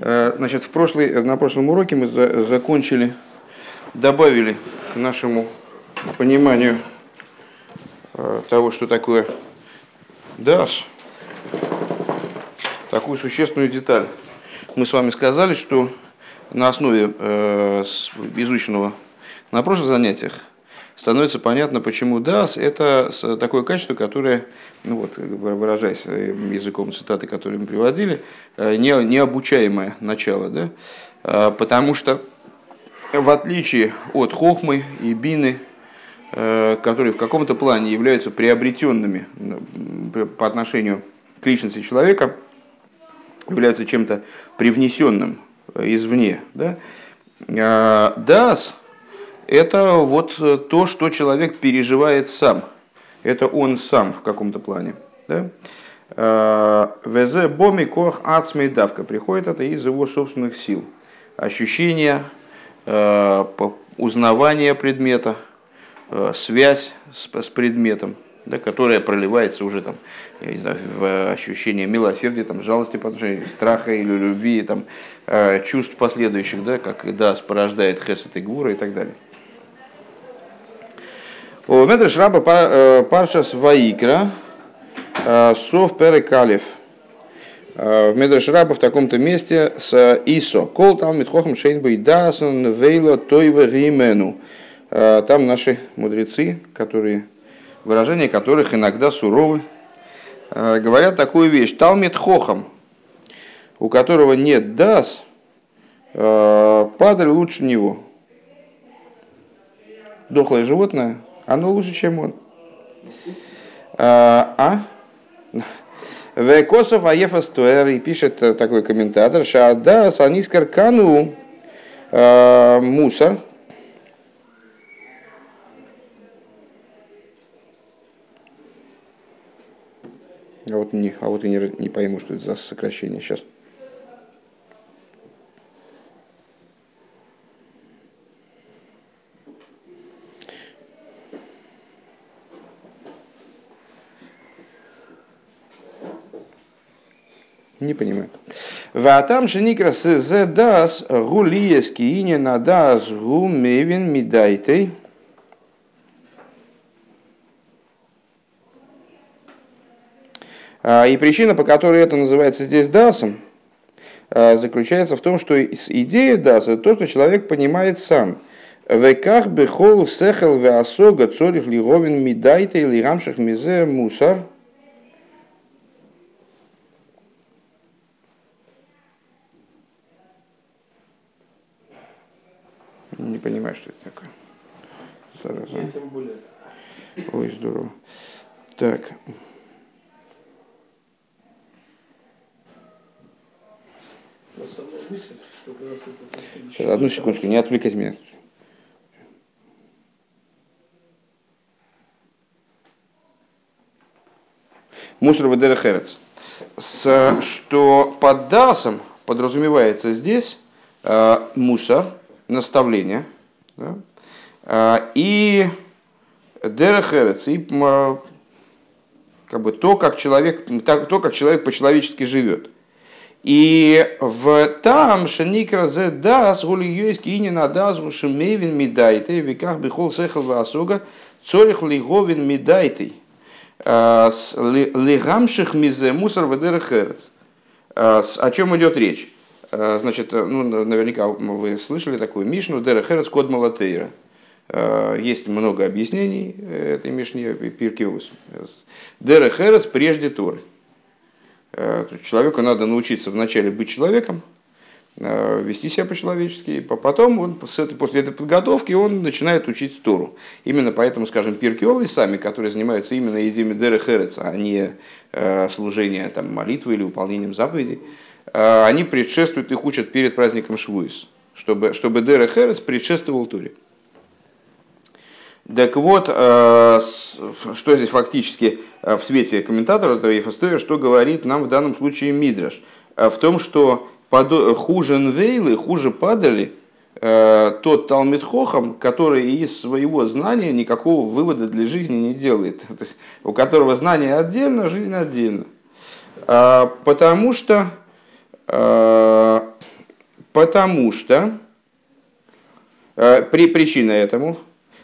Э, значит, в прошлый, на прошлом уроке мы за, закончили, добавили к нашему пониманию э, того, что такое DAS, такую существенную деталь. Мы с вами сказали, что на основе э, изученного на прошлых занятиях становится понятно, почему DAS – это такое качество, которое, ну вот, выражаясь языком цитаты, которые мы приводили, э, не, необучаемое начало. Да? А, потому что, в отличие от хохмы и бины, э, которые в каком-то плане являются приобретенными по отношению к личности человека, являются чем-то привнесенным извне. Да? А, это вот э, то, что человек переживает сам. Это он сам в каком-то плане. Да? Э, Везе боми кох ацмей давка. Приходит это из его собственных сил. Ощущение, э, узнавание предмета, связь с предметом, да, которая проливается уже там, я не знаю, в ощущение милосердия, там, жалости по отношению страха или любви, там, чувств последующих, да, как Дас порождает Хесет и Гура и так далее. У Медреш Раба э, Паршас Ваикра э, Сов Перекалев. Э, в Медреш Раба в таком-то месте с Исо. Кол там Митхохам Шейнбой Дасон Вейло Тойва Римену. Там наши мудрецы, которые, выражения которых иногда суровы, говорят такую вещь. Талмит Хохам, у которого нет дас, падаль лучше него. Дохлое животное оно лучше, чем он. А? а? Векосов Аефа Стуэр и пишет такой комментатор, что да, Санискар Кану а, мусор, А вот, не, а вот и не, не пойму, что это за сокращение сейчас. Не понимаю. Ватам шеникрас зе дас гулиески ине на дас гумевин мидайтей. И причина, по которой это называется здесь дасом, а, заключается в том, что идея даса – это то, что человек понимает сам. Веках бехол сехел веасога цорих лиговин мидайтей лирамших мизе мусар – Не понимаю, что это такое. Сразу. Я тем более. Ой, здорово. Так. Сейчас, одну секундочку, не отвлекать меня. Мусор Ведера Херец. Что под дасом подразумевается здесь э, мусор, наставление, да, а, и дерехерец, и как бы то, как человек, то, как человек по-человечески живет. И в там шеникра зе дас гулиюйски и не надас гушемевин мидайте веках бихол сехал васуга цорих лиговин мидайте а, лигамших мизе мусор. А, о чем идет речь? Э, значит, э, ну, наверняка вы слышали такую Мишну Дера Херец Код Малатейра. Э, есть много объяснений этой Мишни Пиркиус. Дера Херец прежде Торы. Человеку надо научиться вначале быть человеком, вести себя по-человечески, а потом он, после этой подготовки он начинает учить Тору. Именно поэтому, скажем, Пиркиовы сами, которые занимаются именно идеями Дера Херец, а не служением там, молитвы или выполнением заповедей, они предшествуют, их учат перед праздником Швуис, чтобы, чтобы Дера Херес предшествовал Туре. Так вот, а, что здесь фактически а, в свете комментатора этого Ефастоя, что говорит нам в данном случае Мидраш? В том, что хуже Нвейлы, хуже падали тот Талмит Хохам, который из своего знания никакого вывода для жизни не делает. То есть, у которого знание отдельно, жизнь отдельно. Потому что Э, потому что при, причина этому,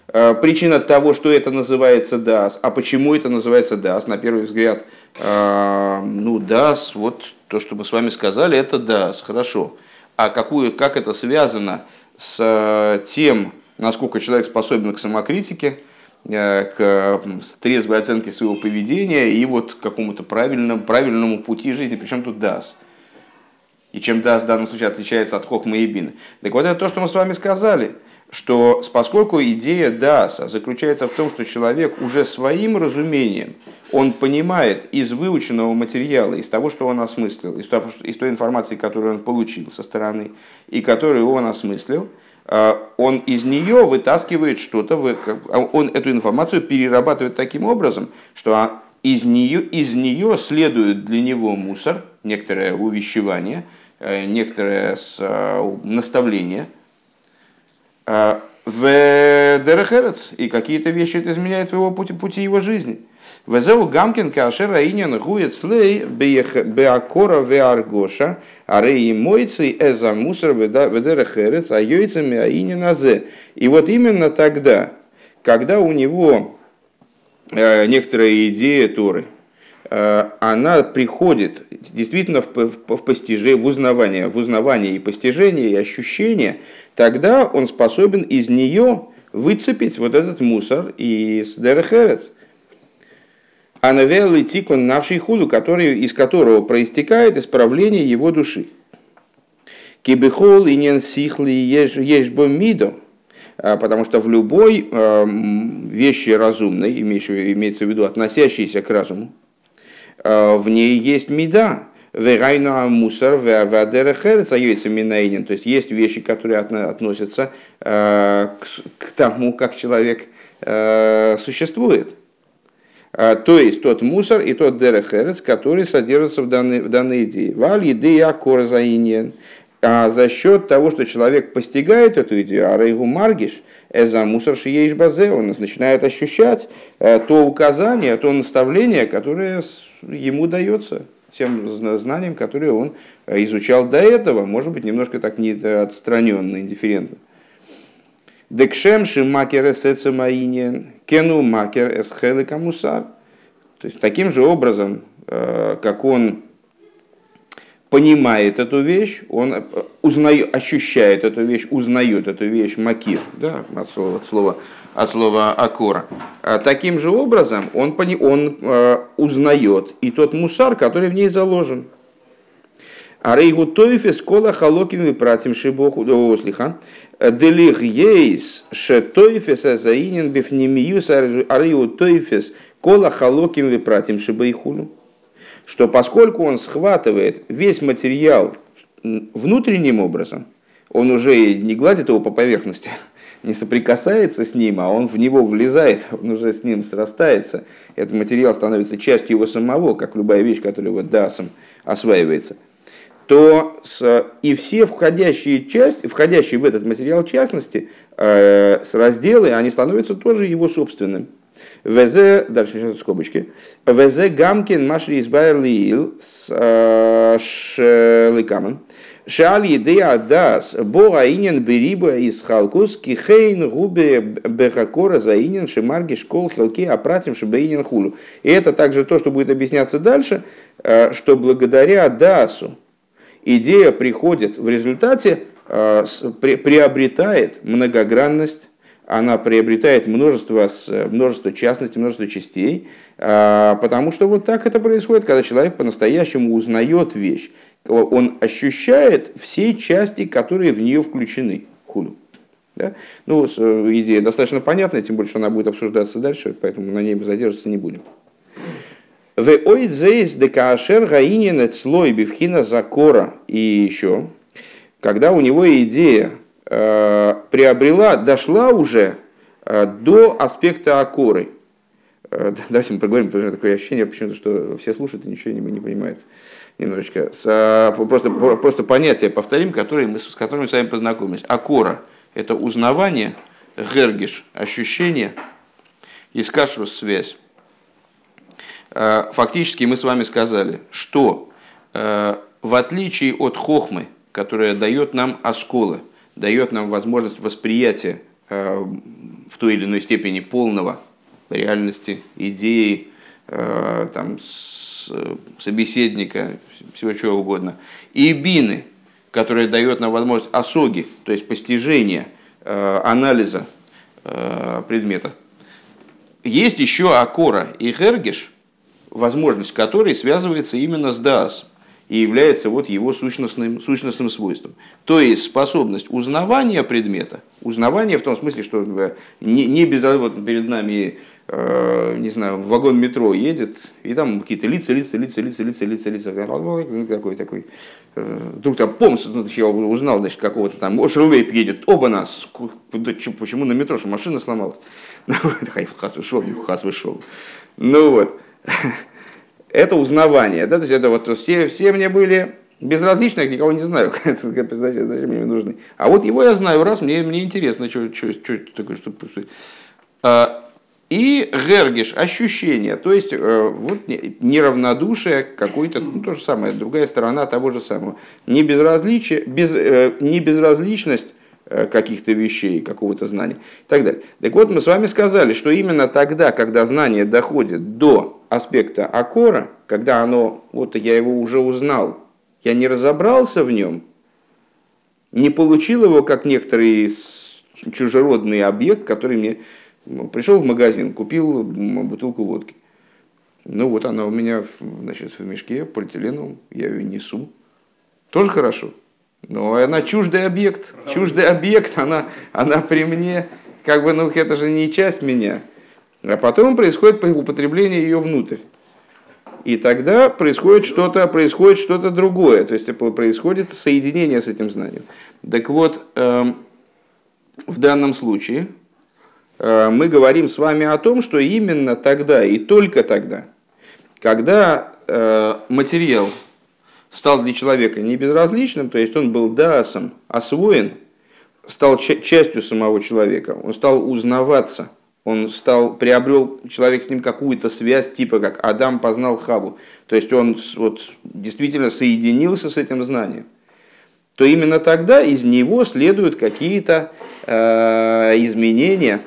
причина того, что это называется дас, а почему это называется дас, на первый взгляд, ну дас, вот то, что мы с вами сказали, это дас, хорошо. А какую, как это связано с тем, насколько человек способен к самокритике, Э, к трезвой оценке своего поведения и вот к какому-то правильному, правильному пути жизни. Причем тут дас. И чем дас в данном случае отличается от хохмы и бины. Так вот это то, что мы с вами сказали, что поскольку идея даса заключается в том, что человек уже своим разумением, он понимает из выученного материала, из того, что он осмыслил, из, того, из той информации, которую он получил со стороны, и которую он осмыслил, а, он из нее вытаскивает что-то, а он эту информацию перерабатывает таким образом, что а, из нее, из нее следует для него мусор, некоторое увещевание, э, некоторое наставление в Дерехерец, и какие-то вещи это изменяет в его пути, пути его жизни – Везеу Гамкин Кашер Аинин Гует Слей Беакора Веаргоша, Арей Мойцей Эза Мусор Ведера Херец, а Йойцами Аинин Азе. И вот именно тогда, когда у него э, некоторая идея Торы, э, она приходит действительно в, в, в постижение, в узнавание, в узнавание и постижение, и ощущение, тогда он способен из нее выцепить вот этот мусор из Дерехерец – а навел тикун навший худу, который, из которого проистекает исправление его души. Кибихол и нен сихли ешбо мидо, а, потому что в любой а, вещи разумной, имеется в виду относящейся к разуму, в ней есть меда, Верайну мусор вадера херец минаинин. То есть есть вещи, которые относятся к тому, как человек существует. А, то есть тот мусор и тот дерехерец, который содержится в данной, в данной идее. Валь идея корзаинен. А за счет того, что человек постигает эту идею, а рейгу маргиш, эза мусор шиеиш базе, он начинает ощущать э, то указание, то наставление, которое ему дается тем знанием, которые он э, изучал до этого, может быть, немножко так не отстраненно, индифферентно. Декшем макер эсэцемаинен, кену макер. То есть таким же образом, э, как он понимает эту вещь, он э, узнает, ощущает эту вещь, узнает эту вещь макир, да, от слова, от слова, от слова акора. А таким же образом он, он э, узнает и тот мусар, который в ней заложен. А рейгу тоифес кола халоким и пратим шибоху, слиха, делих ейс ше тоифес заинен бифнемиюс арейгу тоифес кола халоким и пратим шибайхулу. Что поскольку он схватывает весь материал внутренним образом, он уже не гладит его по поверхности, не соприкасается с ним, а он в него влезает, он уже с ним срастается. Этот материал становится частью его самого, как любая вещь, которая вот дасом осваивается – то с, и все входящие части, входящие в этот материал частности, э, с разделы, они становятся тоже его собственным. ВЗ, дальше сейчас скобочки, ВЗ Гамкин Машри Избайр Лиил с э, Шлыкамен. Шали идея дас бога инин бериба из халкус кихейн губе бехакора заинин шимарги школ хелки апратим шибаинин хулу. И это также то, что будет объясняться дальше, э, что благодаря дасу, идея приходит в результате, э, приобретает многогранность, она приобретает множество, множество частностей, множество частей, э, потому что вот так это происходит, когда человек по-настоящему узнает вещь. Он ощущает все части, которые в нее включены. Худу. Да? Ну, э, идея достаточно понятная, тем более, что она будет обсуждаться дальше, поэтому на ней мы задерживаться не будем. В ойдзейс декашер гаинин слой бифхина закора. И еще, когда у него идея приобрела, дошла уже э, до аспекта акоры. Э, давайте мы поговорим, потому что такое ощущение, почему-то, что все слушают и ничего не, не понимают. Немножечко. С, э, просто, просто понятие повторим, которые мы, с которыми мы с вами познакомились. Акора – это узнавание, гергиш – ощущение, искашрус – связь. Э, фактически мы с вами сказали, что э, в отличие от хохмы, которая дает нам осколы, дает нам возможность восприятия э, в той или иной степени полного реальности, идеи, э, там, собеседника, всего чего угодно. И бины, которая дает нам возможность осоги, то есть постижения, анализа предмета. Есть еще акора и хергиш, возможность которой связывается именно с даас и является вот его сущностным, сущностным свойством. То есть способность узнавания предмета, узнавания в том смысле, что э, не, не без вот перед нами, э, не знаю, вагон метро едет, и там какие-то лица, лица, лица, лица, лица, лица, лица, какой такой. Э, вдруг там помс, ну, я узнал, значит, какого-то там, о, Шерлейп едет, оба нас, почему на метро, что машина сломалась. Ну, хас вышел, хас вышел. Ну вот. это узнавание. Да? То есть это вот все, все мне были безразличны, я никого не знаю, зачем, мне нужны. А вот его я знаю, раз, мне, мне интересно, что, что, что такое, что, что. А, и гергиш, ощущение, то есть э, вот неравнодушие какой-то, ну то же самое, другая сторона того же самого. Не безразличие, без, э, не безразличность Э, каких-то вещей, какого-то знания и так далее. Так вот, мы с вами сказали, что именно тогда, когда знание доходит до аспекта акора, когда оно, вот я его уже узнал, я не разобрался в нем, не получил его как некоторый чужеродный объект, который мне ну, пришел в магазин, купил бутылку водки. Ну вот она у меня значит, в мешке полиэтиленовом, я ее несу. Тоже хорошо. Но она чуждый объект, чуждый объект, она, она при мне, как бы, ну, это же не часть меня. А потом происходит употребление ее внутрь. И тогда происходит что-то, происходит что-то другое, то есть происходит соединение с этим знанием. Так вот, эм, в данном случае э, мы говорим с вами о том, что именно тогда и только тогда, когда э, материал стал для человека не безразличным, то есть он был даасом освоен, стал частью самого человека, он стал узнаваться, он стал, приобрел человек с ним какую-то связь, типа как Адам познал Хаву, то есть он вот, действительно соединился с этим знанием, то именно тогда из него следуют какие-то э, изменения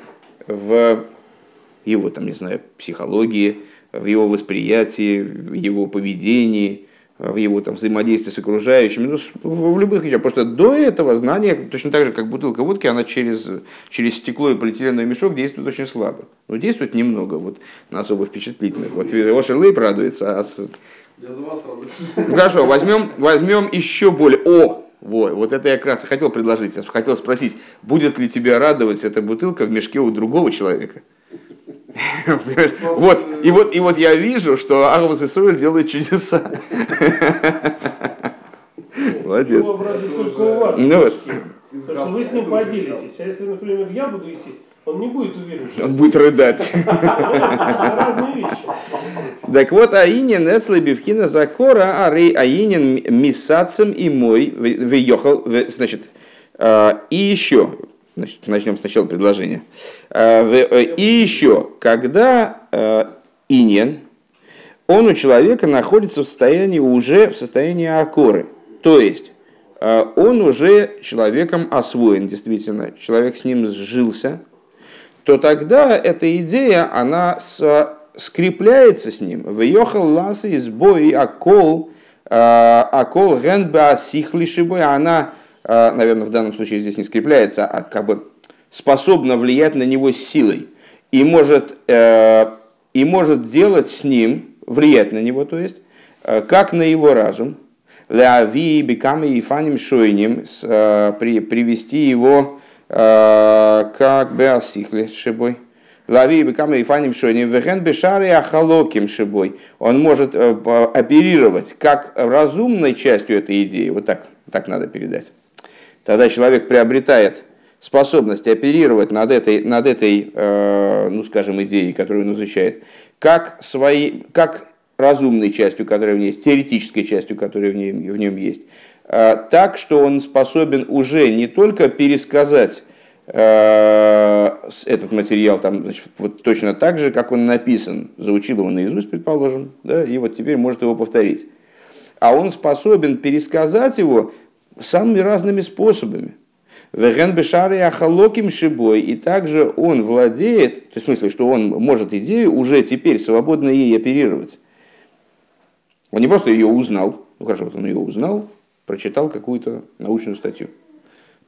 в его, там, не знаю, психологии, в его восприятии, в его поведении – в его там, взаимодействии с окружающими, ну, в, в любых вещах. Потому что до этого знание, точно так же, как бутылка водки, она через, через стекло и полиэтиленовый мешок действует очень слабо. Но действует немного, вот, на особо впечатлительных. Вот Вашер Лейп радуется, а с... Я за вас радуюсь. Хорошо, возьмем, возьмем еще более... О, вот, вот это я как раз хотел предложить. Хотел спросить, будет ли тебя радовать эта бутылка в мешке у другого человека? Вот, и вот, и вот я вижу, что Арвас Исруэль делает чудеса. Молодец. только у вас ну, вот. что вы с ним поделитесь. А если, например, я буду идти, он не будет уверен, что... Он будет рыдать. Разные вещи. Так вот, Аинин Эцлы Бивхина Закора, а Аинин Мисацем и мой, значит, а, и еще, Значит, начнем сначала предложение. Э, э, и еще, когда э, иньен, он у человека находится в состоянии уже в состоянии акоры. То есть он уже человеком освоен, действительно, человек с ним сжился, то тогда эта идея, она скрепляется с ним. Въехал ласы из боя акол, акол генба сихлишибой, она а, наверное, в данном случае здесь не скрепляется, а как бы способна влиять на него силой и может, э, и может делать с ним, влиять на него, то есть, э, как на его разум, лави беками и фаним шойним, э, привести его как бы осихли шибой. Лави беками и фаним шойним, вехен бешари ахалоким шибой. Он может оперировать как разумной частью этой идеи, вот так, так надо передать. Тогда человек приобретает способность оперировать над этой, над этой э, ну, скажем, идеей, которую он изучает, как, свои, как разумной частью, которая в ней есть, теоретической частью, которая в нем, в нем есть, э, так, что он способен уже не только пересказать э, этот материал там, значит, вот точно так же, как он написан, заучил его наизусть, предположим, да, и вот теперь может его повторить. А он способен пересказать его самыми разными способами. Веген бешары ахалоким шибой, и также он владеет, то есть в смысле, что он может идею уже теперь свободно ей оперировать. Он не просто ее узнал, ну хорошо, вот он ее узнал, прочитал какую-то научную статью.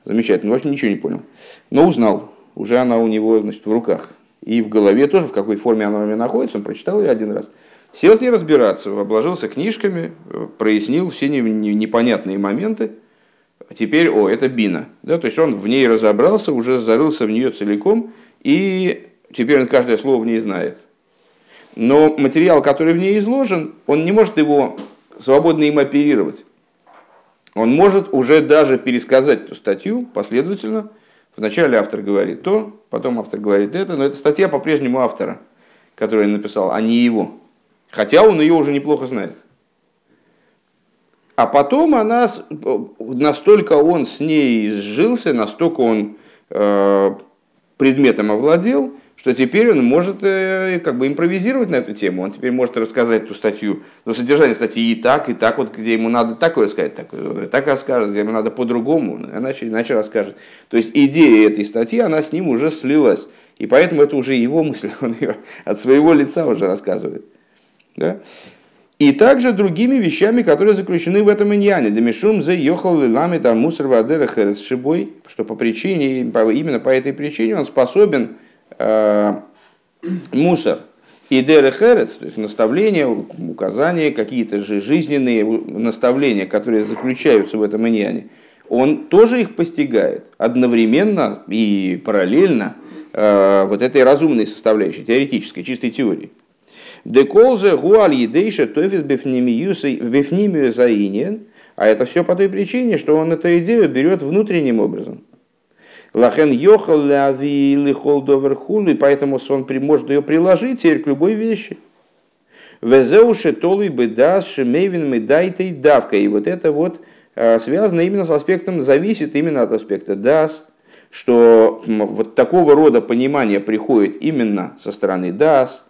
Замечательно, вообще ничего не понял. Но узнал, уже она у него значит, в руках. И в голове тоже, в какой форме она у меня находится, он прочитал ее один раз. Сел с ней разбираться, обложился книжками, прояснил все непонятные моменты. Теперь, о, это бина. Да, то есть он в ней разобрался, уже зарылся в нее целиком, и теперь он каждое слово в ней знает. Но материал, который в ней изложен, он не может его свободно им оперировать. Он может уже даже пересказать эту статью последовательно. Вначале автор говорит то, потом автор говорит это, но это статья по-прежнему автора, который написал, а не его. Хотя он ее уже неплохо знает. А потом она, настолько он с ней сжился, настолько он э, предметом овладел, что теперь он может э, как бы импровизировать на эту тему. Он теперь может рассказать эту статью, но содержание статьи и так, и так, вот где ему надо такое сказать, так, так расскажет, где ему надо по-другому, иначе, иначе расскажет. То есть идея этой статьи, она с ним уже слилась. И поэтому это уже его мысль, он ее от своего лица уже рассказывает. Да? И также другими вещами, которые заключены в этом иньяне. Демишум за йохал лилами там мусор вадера херес шибой, что по причине, именно по этой причине он способен Э, мусор и дерехерец, то есть наставления, указания, какие-то же жизненные наставления, которые заключаются в этом иньяне, он тоже их постигает одновременно и параллельно э, вот этой разумной составляющей, теоретической, чистой теории. Деколзе гуаль едейша тофис бифнимию заинен, а это все по той причине, что он эту идею берет внутренним образом. Лахен йохал ляви лихол доверхулы, поэтому он может ее приложить теперь к любой вещи. Везеуши толуй бы дас шемейвин медайтой давка. И вот это вот а, связано именно с аспектом, зависит именно от аспекта дас, что вот такого рода понимание приходит именно со стороны дас.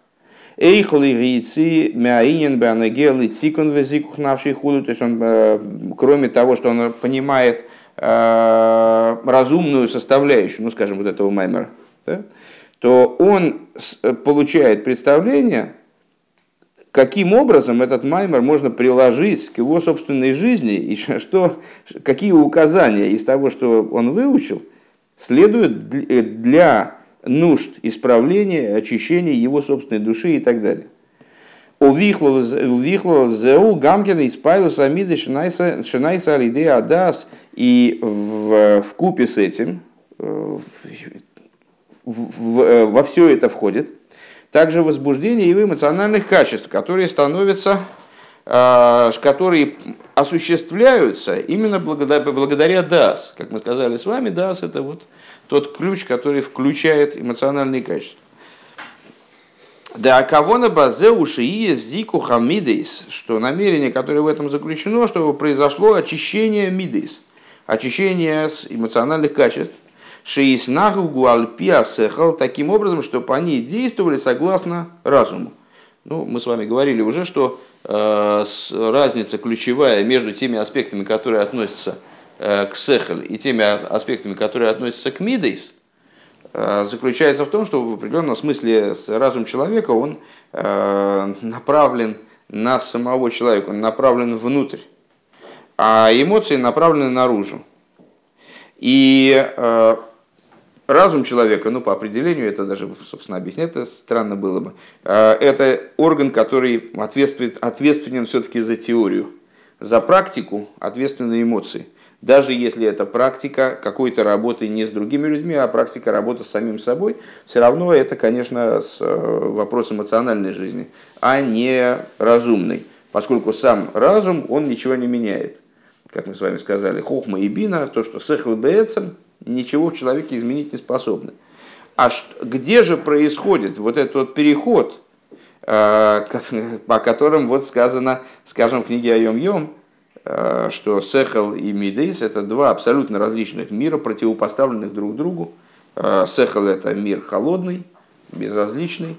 Эйхли гейци мяинен беанагел и цикон везикух навший худу. То есть он, кроме того, что он понимает Э, разумную составляющую, ну, скажем, вот этого маймера, да, то он э, получает представление, каким образом этот маймер можно приложить к его собственной жизни, и что, какие указания из того, что он выучил, следуют для нужд исправления, очищения его собственной души и так далее. Увихло зеу гамкина испайлус амиды шинайса алидея адас. И в, в купе с этим, э, в, в, э, во все это входит также возбуждение его эмоциональных качеств, которые становятся, э, которые осуществляются именно благодаря, благодаря DAS. Как мы сказали с вами, DAS это вот тот ключ, который включает эмоциональные качества. Да, кого на базе уши и зику хамидейс, что намерение, которое в этом заключено, чтобы произошло очищение мидейс, очищение с эмоциональных качеств, шеиснаху гуальпиасехал, таким образом, чтобы они действовали согласно разуму. Ну, мы с вами говорили уже, что э, разница ключевая между теми аспектами, которые относятся к сехаль, и теми аспектами, которые относятся к мидейс – Э, заключается в том, что в определенном смысле разум человека, он э, направлен на самого человека, он направлен внутрь, а эмоции направлены наружу. И э, разум человека, ну по определению, это даже, собственно, объяснять это странно было бы, это орган, который ответственен, ответственен все-таки за теорию, за практику ответственны эмоции – даже если это практика какой-то работы не с другими людьми, а практика работы с самим собой, все равно это, конечно, э, вопрос эмоциональной жизни, а не разумный, поскольку сам разум, он ничего не меняет. Как мы с вами сказали, хохма и бина, то, что сехл беэцем, ничего в человеке изменить не способны. А где же происходит вот этот вот переход, э, по которым вот сказано, скажем, в книге Айом Йом, что Сехел и Мидейс – это два абсолютно различных мира, противопоставленных друг другу. Э, Сехел – это мир холодный, безразличный,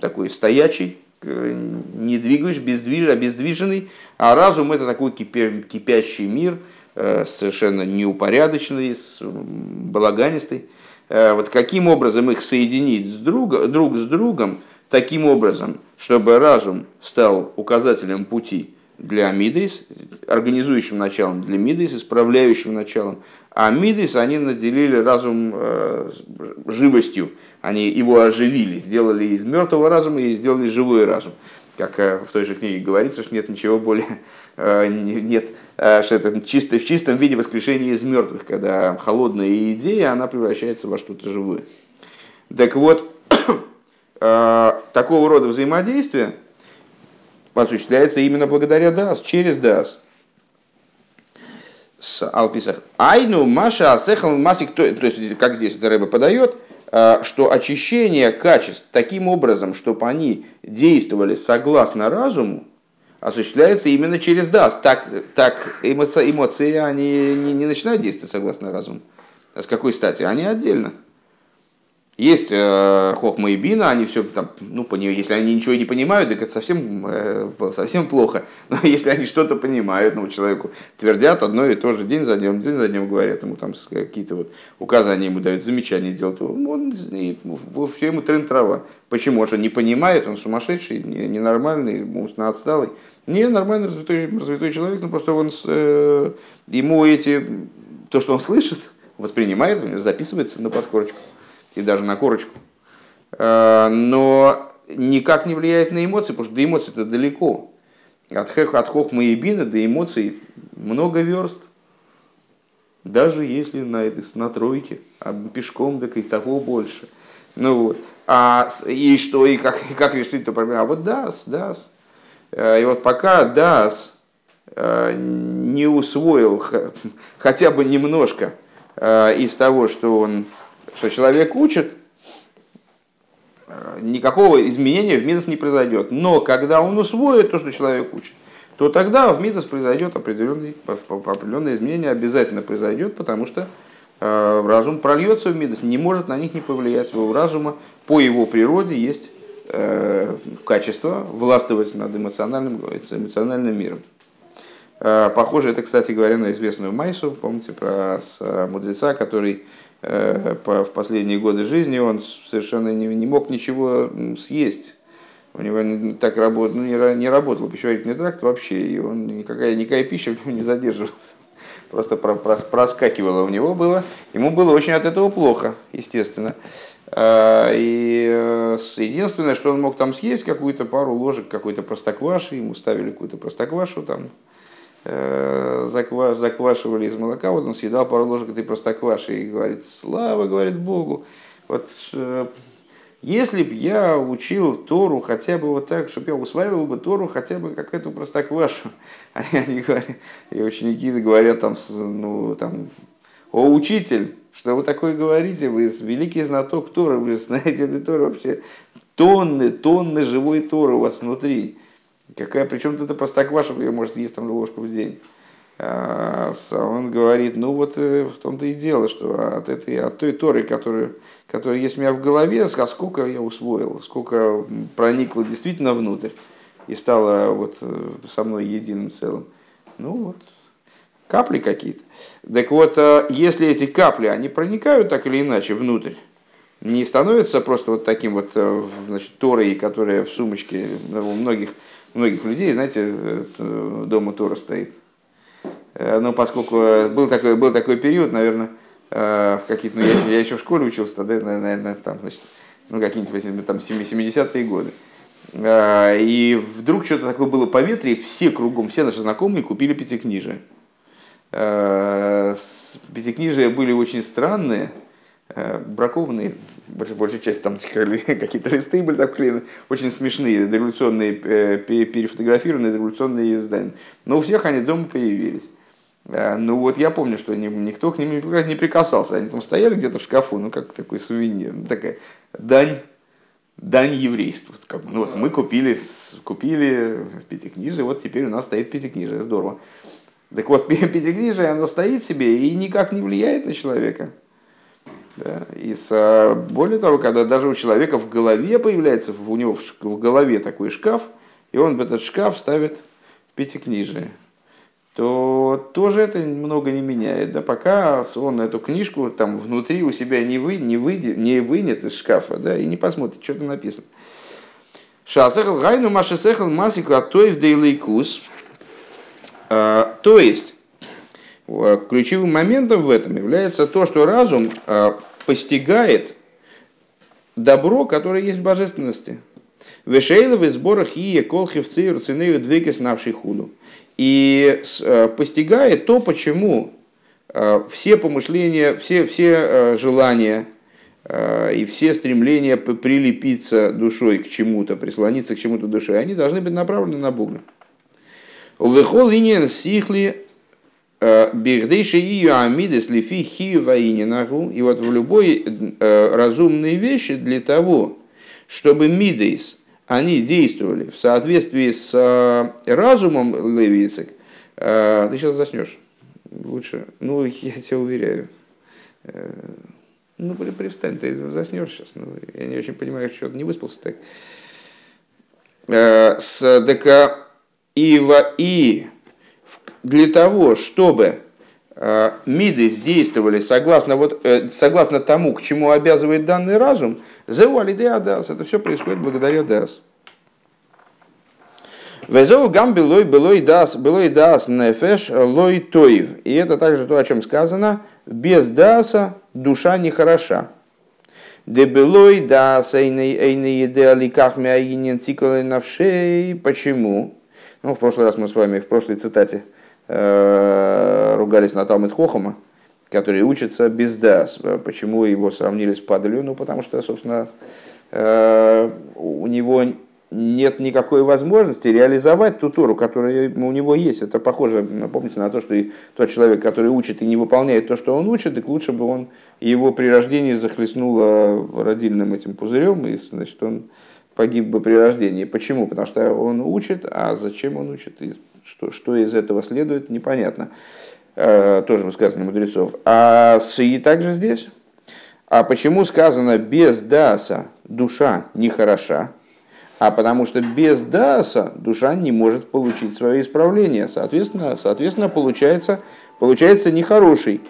такой стоячий, не двигаешь, бездвиж, обездвиженный, а разум – это такой кипящий мир, совершенно неупорядоченный, балаганистый. Вот каким образом их соединить с друг, друг с другом, таким образом, чтобы разум стал указателем пути для Мидейс, организующим началом для Мидейс, исправляющим началом. А Мидейс они наделили разум э, живостью, они его оживили, сделали из мертвого разума и сделали живой разум. Как э, в той же книге говорится, что нет ничего более, э, нет, что это чисто, в чистом виде воскрешения из мертвых, когда холодная идея, она превращается во что-то живое. Так вот, такого рода взаимодействие – осуществляется именно благодаря ДАС, через ДАС. С Алписах. Айну Маша Асехал Масик, то, то есть, как здесь это рыба подает, э, что очищение качеств таким образом, чтобы они действовали согласно разуму, осуществляется именно через ДАС. Так, так эмоции, эмоции они не, не начинают действовать согласно разуму. А с какой стати? Они отдельно. Есть э, Хохма и Бина, они все там, ну, если они ничего не понимают, так это совсем, э, совсем плохо. Но если они что-то понимают, ну, человеку твердят одно и то же день за днем, день за днем говорят ему там какие-то вот указания ему дают, замечания делают, он, и, все ему трен трава. Почему? Потому что не понимает, он сумасшедший, ненормальный, умственно отсталый. Не, нормальный, развитой, развитой человек, но просто он, э, ему эти, то, что он слышит, воспринимает, записывается на подкорочку и даже на корочку. Э, но никак не влияет на эмоции, потому что до эмоций это далеко. От, хех, от хохма и бина до эмоций много верст. Даже если на, этой, на тройке, а пешком, так и того больше. Ну вот. А, и что, и как, и как решить эту проблему? А вот дас, дас. Э, и вот пока дас э, не усвоил хотя бы немножко из того, что он что человек учит, э, никакого изменения в Мидас не произойдет. Но когда он усвоит то, что человек учит, то тогда в Мидас произойдет определенный, определенное изменение, обязательно произойдет, потому что э, разум прольется в Мидас, не может на них не повлиять. У разума по его природе есть э, качество властвовать над эмоциональным, эмоциональным миром. Похоже, это, кстати говоря, на известную Майсу, помните, про мудреца, который в последние годы жизни он совершенно не, не мог ничего съесть. У него не, так работ, ну, не, не работал пищеварительный тракт вообще, и он никакая, никакая пища в нем не задерживалась. Просто про, про, проскакивало у него было. Ему было очень от этого плохо, естественно. А, и э, единственное, что он мог там съесть, какую-то пару ложек какой-то простокваши, ему ставили какую-то простоквашу там, Э, закваш, заквашивали из молока, вот он съедал пару ложек этой простокваши и говорит, слава, говорит Богу, вот э, если бы я учил Тору хотя бы вот так, чтобы я усваивал бы Тору хотя бы как эту простоквашу, они, они говорят, и ученики говорят там, ну, там, о, учитель, что вы такое говорите, вы великий знаток Торы, вы знаете эту Тору вообще, тонны, тонны живой Торы у вас внутри. Какая, причем это простокваша, ее может съесть там ложку в день. А он говорит, ну вот э, в том-то и дело, что от, этой, от той Торы, которая, которая есть у меня в голове, а сколько я усвоил, сколько проникло действительно внутрь и стало вот э, со мной единым целым. Ну вот, капли какие-то. Так вот, э, если эти капли, они проникают так или иначе внутрь, не становятся просто вот таким вот значит, Торой, которая в сумочке у многих многих людей, знаете, э, дома Тора стоит. Э, но поскольку был такой, был такой период, наверное, э, в какие-то, ну, я, я еще в школе учился тогда, наверное, там, значит, ну, какие-нибудь там 70-е годы. И вдруг что-то такое было по ветре, и все кругом, все наши знакомые купили пятикнижие. Пятикнижия были очень странные, Э, бракованные, большая, большая часть там какие-то листы были так клеены, очень смешные, дореволюционные, э, перефотографированные дореволюционные издания. Но у всех они дома появились. Э, ну вот я помню, что никто к ним не прикасался. Они там стояли где-то в шкафу, ну как такой сувенир, ну, такая дань, дань еврейству. Ну вот мы купили, купили пятикнижие, вот теперь у нас стоит пятикнижие, здорово. Так вот, пятикнижие, оно стоит себе и никак не влияет на человека. Да? И с, более того, когда даже у человека в голове появляется, у него в голове такой шкаф, и он в этот шкаф ставит пятикнижие. то тоже это много не меняет. Да, пока он эту книжку там внутри у себя не, вы, не, выйдет, не вынет из шкафа да, и не посмотрит, что там написано. Шасехал гайну машесехал масику атоев дейлейкус. А, то есть, ключевым моментом в этом является то, что разум а, постигает добро, которое есть в божественности. Вешейлов из сборах и колхивцы руцинею двекис навший худу и э, постигает то, почему э, все помышления, все, все э, желания и все стремления прилепиться душой к чему-то, прислониться к чему-то душой, они должны быть направлены на Бога. Увехол иньян сихли бигдейши ее амидес лифи хиева И вот в любой разумной вещи для того, чтобы мидейс, они действовали в соответствии с э, разумом Левицек, э, ты сейчас заснешь. Лучше, ну, я тебя уверяю. Э, ну, привстань, ты заснешь сейчас. Ну, я не очень понимаю, что ты не выспался так. С ДК Ива и для того, чтобы миды действовали согласно, вот, согласно тому, к чему обязывает данный разум – Зеу алиде. Это все происходит благодаря дас. Везеу гам белой белой дас белой дас нефеш лой тоив. И это также то, о чем сказано. Без даса душа не хороша. Де белой дас эйней эйней еде аликах мяинин циколы навшей. Почему? Ну, в прошлый раз мы с вами в прошлой цитате э, ругались на Талмит Хохама который учится без дас. Почему его сравнили с падалью? Ну, потому что, собственно, э, у него нет никакой возможности реализовать ту Тору, которая у него есть. Это похоже, напомните, на то, что и тот человек, который учит и не выполняет то, что он учит, так лучше бы он его при рождении захлестнуло родильным этим пузырем, и значит, он погиб бы при рождении. Почему? Потому что он учит, а зачем он учит, и что, что из этого следует, непонятно. Э, тоже высказывание мудрецов. А и также здесь. А почему сказано без даса душа не хороша? А потому что без даса душа не может получить свое исправление. Соответственно, соответственно получается, получается нехороший.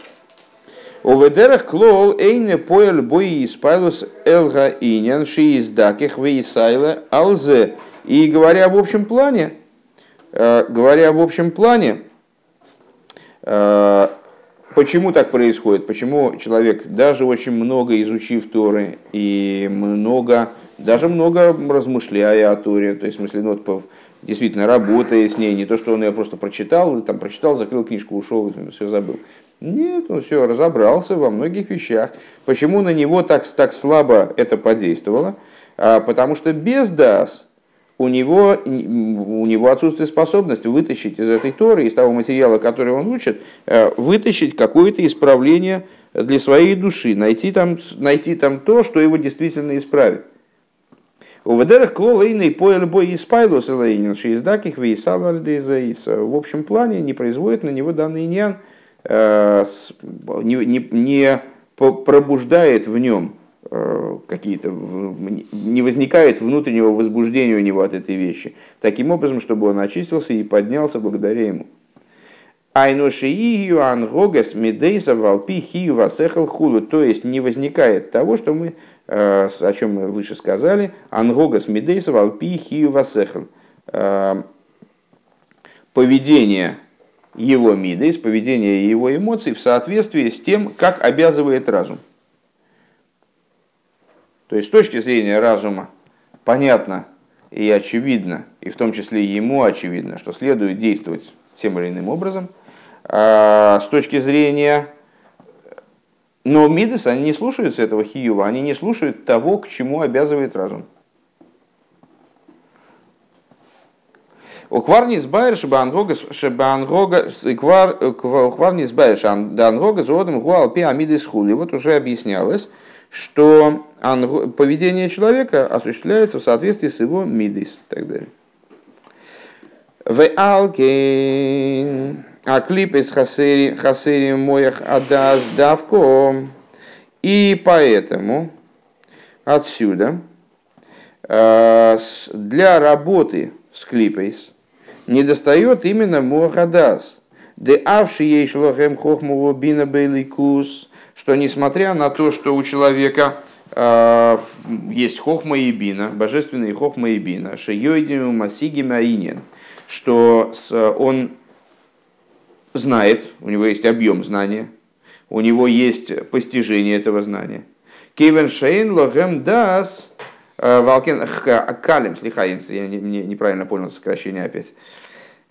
Оведерах клол эйне поэль бои испайлус элга инян ши издаких вейсайла алзе. И говоря в общем плане, э, говоря в общем плане, Э, почему так происходит? Почему человек, даже очень много изучив Торы и много, даже много размышляя о Торе, то есть, в смысле, ну, вот, действительно работая с ней, не то, что он ее просто прочитал, там прочитал, закрыл книжку, ушел, все забыл. Нет, он все разобрался во многих вещах. Почему на него так, так слабо это подействовало? А, потому что без дас, у него, у него отсутствует способность вытащить из этой Торы, из того материала, который он учит, э, вытащить какое-то исправление для своей души, найти там, найти там то, что его действительно исправит. У ведерах клолейный по любой испайлус элейнин шииздаких вейсал В общем плане не производит на него данный иньян, не, не, не пробуждает в нем Э, какие-то, не возникает внутреннего возбуждения у него от этой вещи, таким образом, чтобы он очистился и поднялся благодаря ему. Айношиию ангогас медейса валпи. То есть не возникает того, что мы, э, о чем мы выше сказали, ангогас медейса валпи хию васехал. Э, поведение его мидейс, поведение его эмоций в соответствии с тем, как обязывает разум. То есть с точки зрения разума понятно и очевидно, и в том числе ему очевидно, что следует действовать тем или иным образом. А с точки зрения... Но Мидес, они не слушаются этого хиюва, они не слушают того, к чему обязывает разум. Укварни сбайр шебангога шебангога укварни сбайр шебангога зодом гуал пи амидис хули. Вот уже объяснялось, что поведение человека осуществляется в соответствии с его мидис и так далее. В алкин, а клип из хасери моих адас давко. И поэтому отсюда э, для работы с клипейс не достает именно мохадас, де авши ей шлохем бина бейликус, что несмотря на то, что у человека э, есть хохма и бина, божественные хохма и бина, шейойдим масигим аинен, что он знает, у него есть объем знания, у него есть постижение этого знания. Кевен Шейн Лохем Дас Валкен Калим Слихаинц, я не, не, неправильно понял сокращение опять.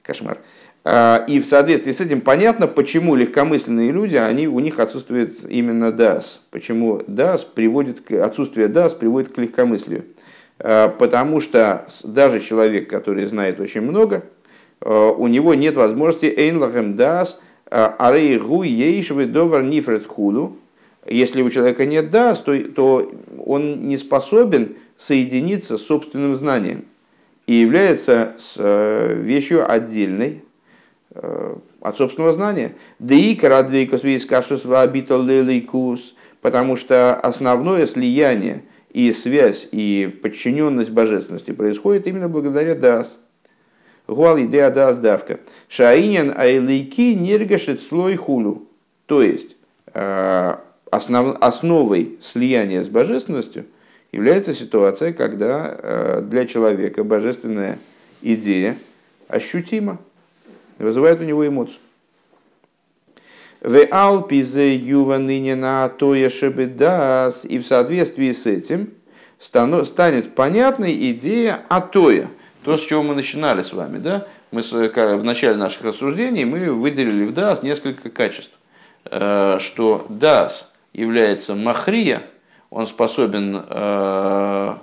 Кошмар. Э, и в соответствии с этим понятно, почему легкомысленные люди, они, у них отсутствует именно дас. Почему дас приводит к, отсутствие дас приводит к легкомыслию. Э, потому что даже человек, который знает очень много, у него нет возможности эйнлахем дас арей гу ейшвы довар нифред худу. Если у человека нет дас, то, то он не способен соединиться с собственным знанием и является с вещью отдельной, Э, от собственного знания. Да и карадвейкос вейскашус вабитоллейкус, потому что основное слияние и связь, и подчиненность божественности происходит именно благодаря дас. Гуал идея дас давка. Шаинен айлейки нергашит слой хулу. То есть, э, основ, основой слияния с божественностью является ситуация, когда э, для человека божественная идея ощутима, вызывает у него эмоцию. В алпизе на тоя шебедас, и в соответствии с этим станет понятной идея атоя. То, с чего мы начинали с вами, да? Мы в начале наших рассуждений мы выделили в дас несколько качеств. Э, что дас является махрия, он способен э,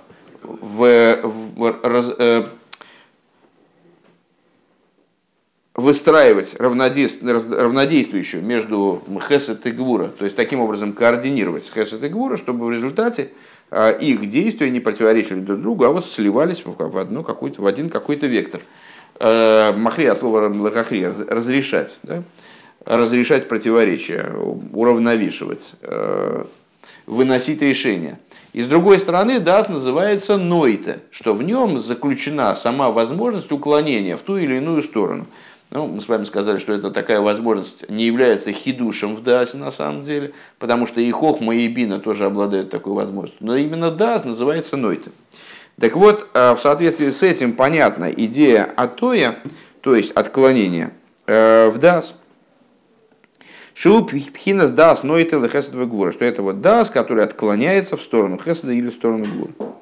в, в, э, выстраивать равнодействующую между хесед и гвура, то есть таким образом координировать хесед и гвура, чтобы в результате а, их действия не противоречили друг другу, а вот сливались в, одну какую-то, в один какой-то вектор. А, махри от слова лахахри разрешать, да? разрешать противоречия, уравновешивать, выносить решения. И с другой стороны, дас называется нойта, что в нем заключена сама возможность уклонения в ту или иную сторону. Ну, мы с вами сказали, что это такая возможность не является хидушем в Дасе на самом деле, потому что и Хохма, и Бина тоже обладают такой возможностью. Но именно Дас называется Нойта. Так вот, э, в соответствии с этим понятна идея Атоя, то есть отклонения э, в Дас. Шуп пхинас дас нойта лехесадва гура, что это вот дас, который отклоняется в сторону хесада или в сторону гура.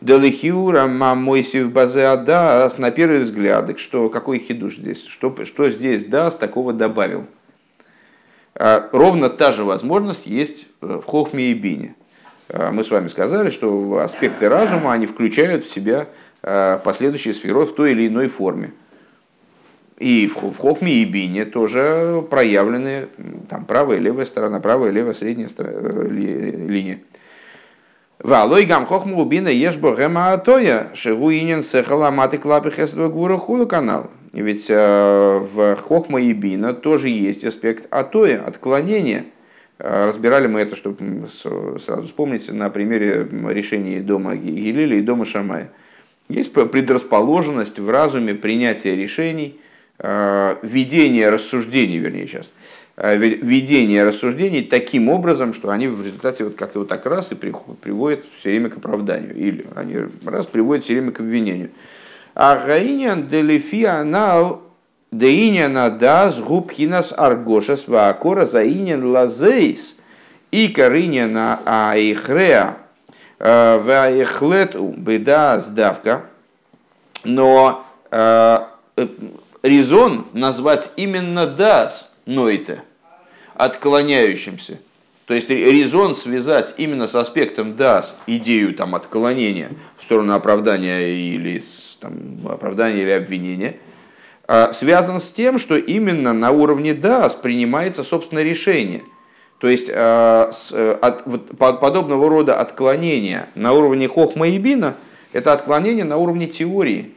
Делихиура мамойсив базе адас, на первый взгляд, что, какой хидуш здесь, что, что здесь даст, такого добавил. А, ровно та же возможность есть в Хохме и Бине. А, мы с вами сказали, что аспекты разума, они включают в себя а, последующие сферот в той или иной форме. И в Хохме и Бине тоже проявлены там, правая и левая сторона, правая и левая средняя э, линия. Валой гам хохму убина ешбо гема атоя, шигу инин сехала маты клапы хесдва гура хула канал. Ведь э, в хохма и бина тоже есть аспект атоя, отклонения. Э, разбирали мы это, чтобы сразу вспомнить на примере решений дома Гилили и дома Шамая. Есть предрасположенность в разуме принятия решений, э, ведения рассуждений, вернее, сейчас – Э, ведение рассуждений таким образом, что они в результате вот как-то вот так раз и приводят все время к оправданию. Или они раз приводят все время к обвинению. А гаинян делифи анал деиняна дас губхинас аргошас ваакора заинян лазейс и кариняна аихреа э, ваихлету беда сдавка. Но резон назвать именно дас нойте – отклоняющимся. То есть резон связать именно с аспектом дас идею там, отклонения в сторону оправдания или, там, оправдания или обвинения, а, связан с тем, что именно на уровне дас принимается собственное решение. То есть а, от, вот, подобного рода отклонения на уровне хохма и бина – это отклонение на уровне теории,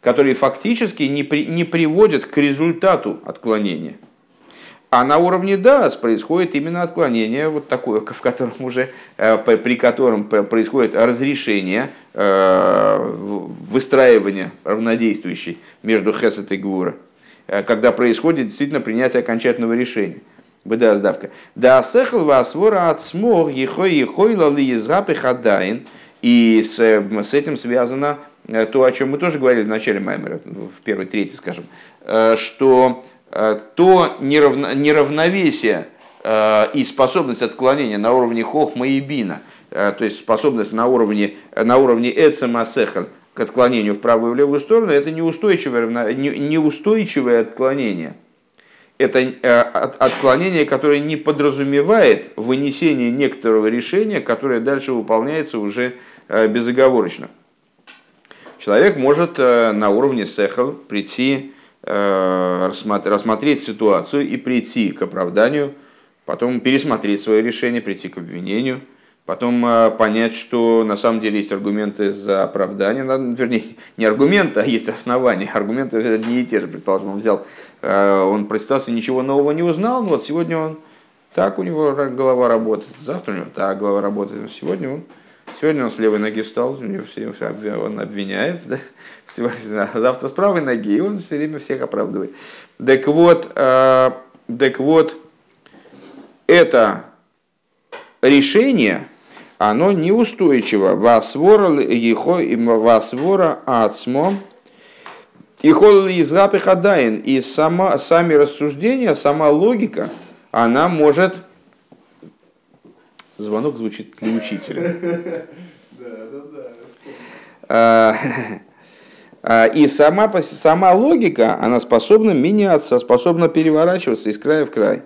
которые фактически не, при, не приводят к результату отклонения – а на уровне ДАС происходит именно отклонение, вот такое, в котором уже, э, при котором происходит разрешение, э, выстраивание равнодействующей между Хесет и Гура. когда происходит действительно принятие окончательного решения. Беда сдавка. Да сехл васвора от смог ехой ехой лали запы хадайн. И с, с этим связано то, о чем мы тоже говорили в начале Маймера, в первой трети, скажем, что то неравно, неравновесие и способность отклонения на уровне хохма и бина, то есть способность на уровне, на уровне эцема сехаль, к отклонению в правую и в левую сторону, это неустойчивое, неустойчивое отклонение. Это э, отклонение, которое не подразумевает вынесение некоторого решения, которое дальше выполняется уже э, безоговорочно. Человек может э, на уровне сехал прийти, рассмотреть ситуацию и прийти к оправданию, потом пересмотреть свое решение, прийти к обвинению – потом э, понять, что на самом деле есть аргументы за оправдание, вернее, не аргументы, а есть основания. Аргументы одни и те же, предположим, он взял, э, он про ситуацию ничего нового не узнал, но вот сегодня он так у него голова работает, завтра у него так голова работает, сегодня он Сегодня он с левой ноги встал, он обвиняет, да? завтра с правой ноги, и он все время всех оправдывает. Так вот, э, так вот, это решение, оно неустойчиво. Васвора васвора ацмо и холл из хадайн. И сама, сами рассуждения, сама логика, она может... Звонок звучит для учителя. А, а, и сама, сама логика, она способна меняться, способна переворачиваться из края в край.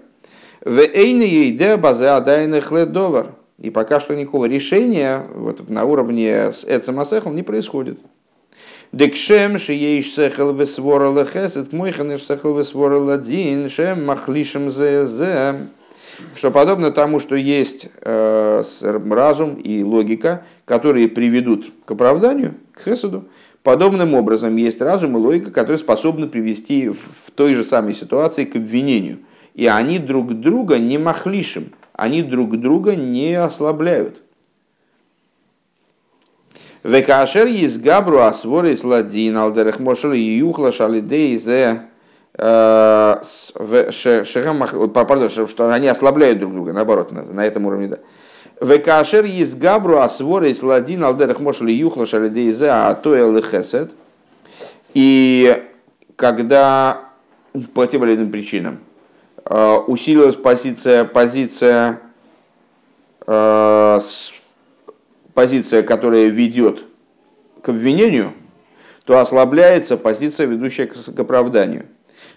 И пока что никакого решения вот, на уровне с Эцемасехл не происходит. Декшем шиеиш сехел весвора лехесет, мойханеш сехел весвора ладин, шем махлишем зе что подобно тому, что есть э, разум и логика, которые приведут к оправданию, к хесаду, подобным образом есть разум и логика, которые способны привести в, той же самой ситуации к обвинению. И они друг друга не махлишем, они друг друга не ослабляют. Векашер есть габру асворис ладин алдерех мошел юхла шалидей зе пардон, что они ослабляют друг друга, наоборот, на этом уровне, да. Векашер есть габру асворис ладин алдерех мошел юхла а то хесед. И когда по тем или иным причинам Э, усилилась позиция, позиция, э, позиция, которая ведет к обвинению, то ослабляется позиция, ведущая к оправданию.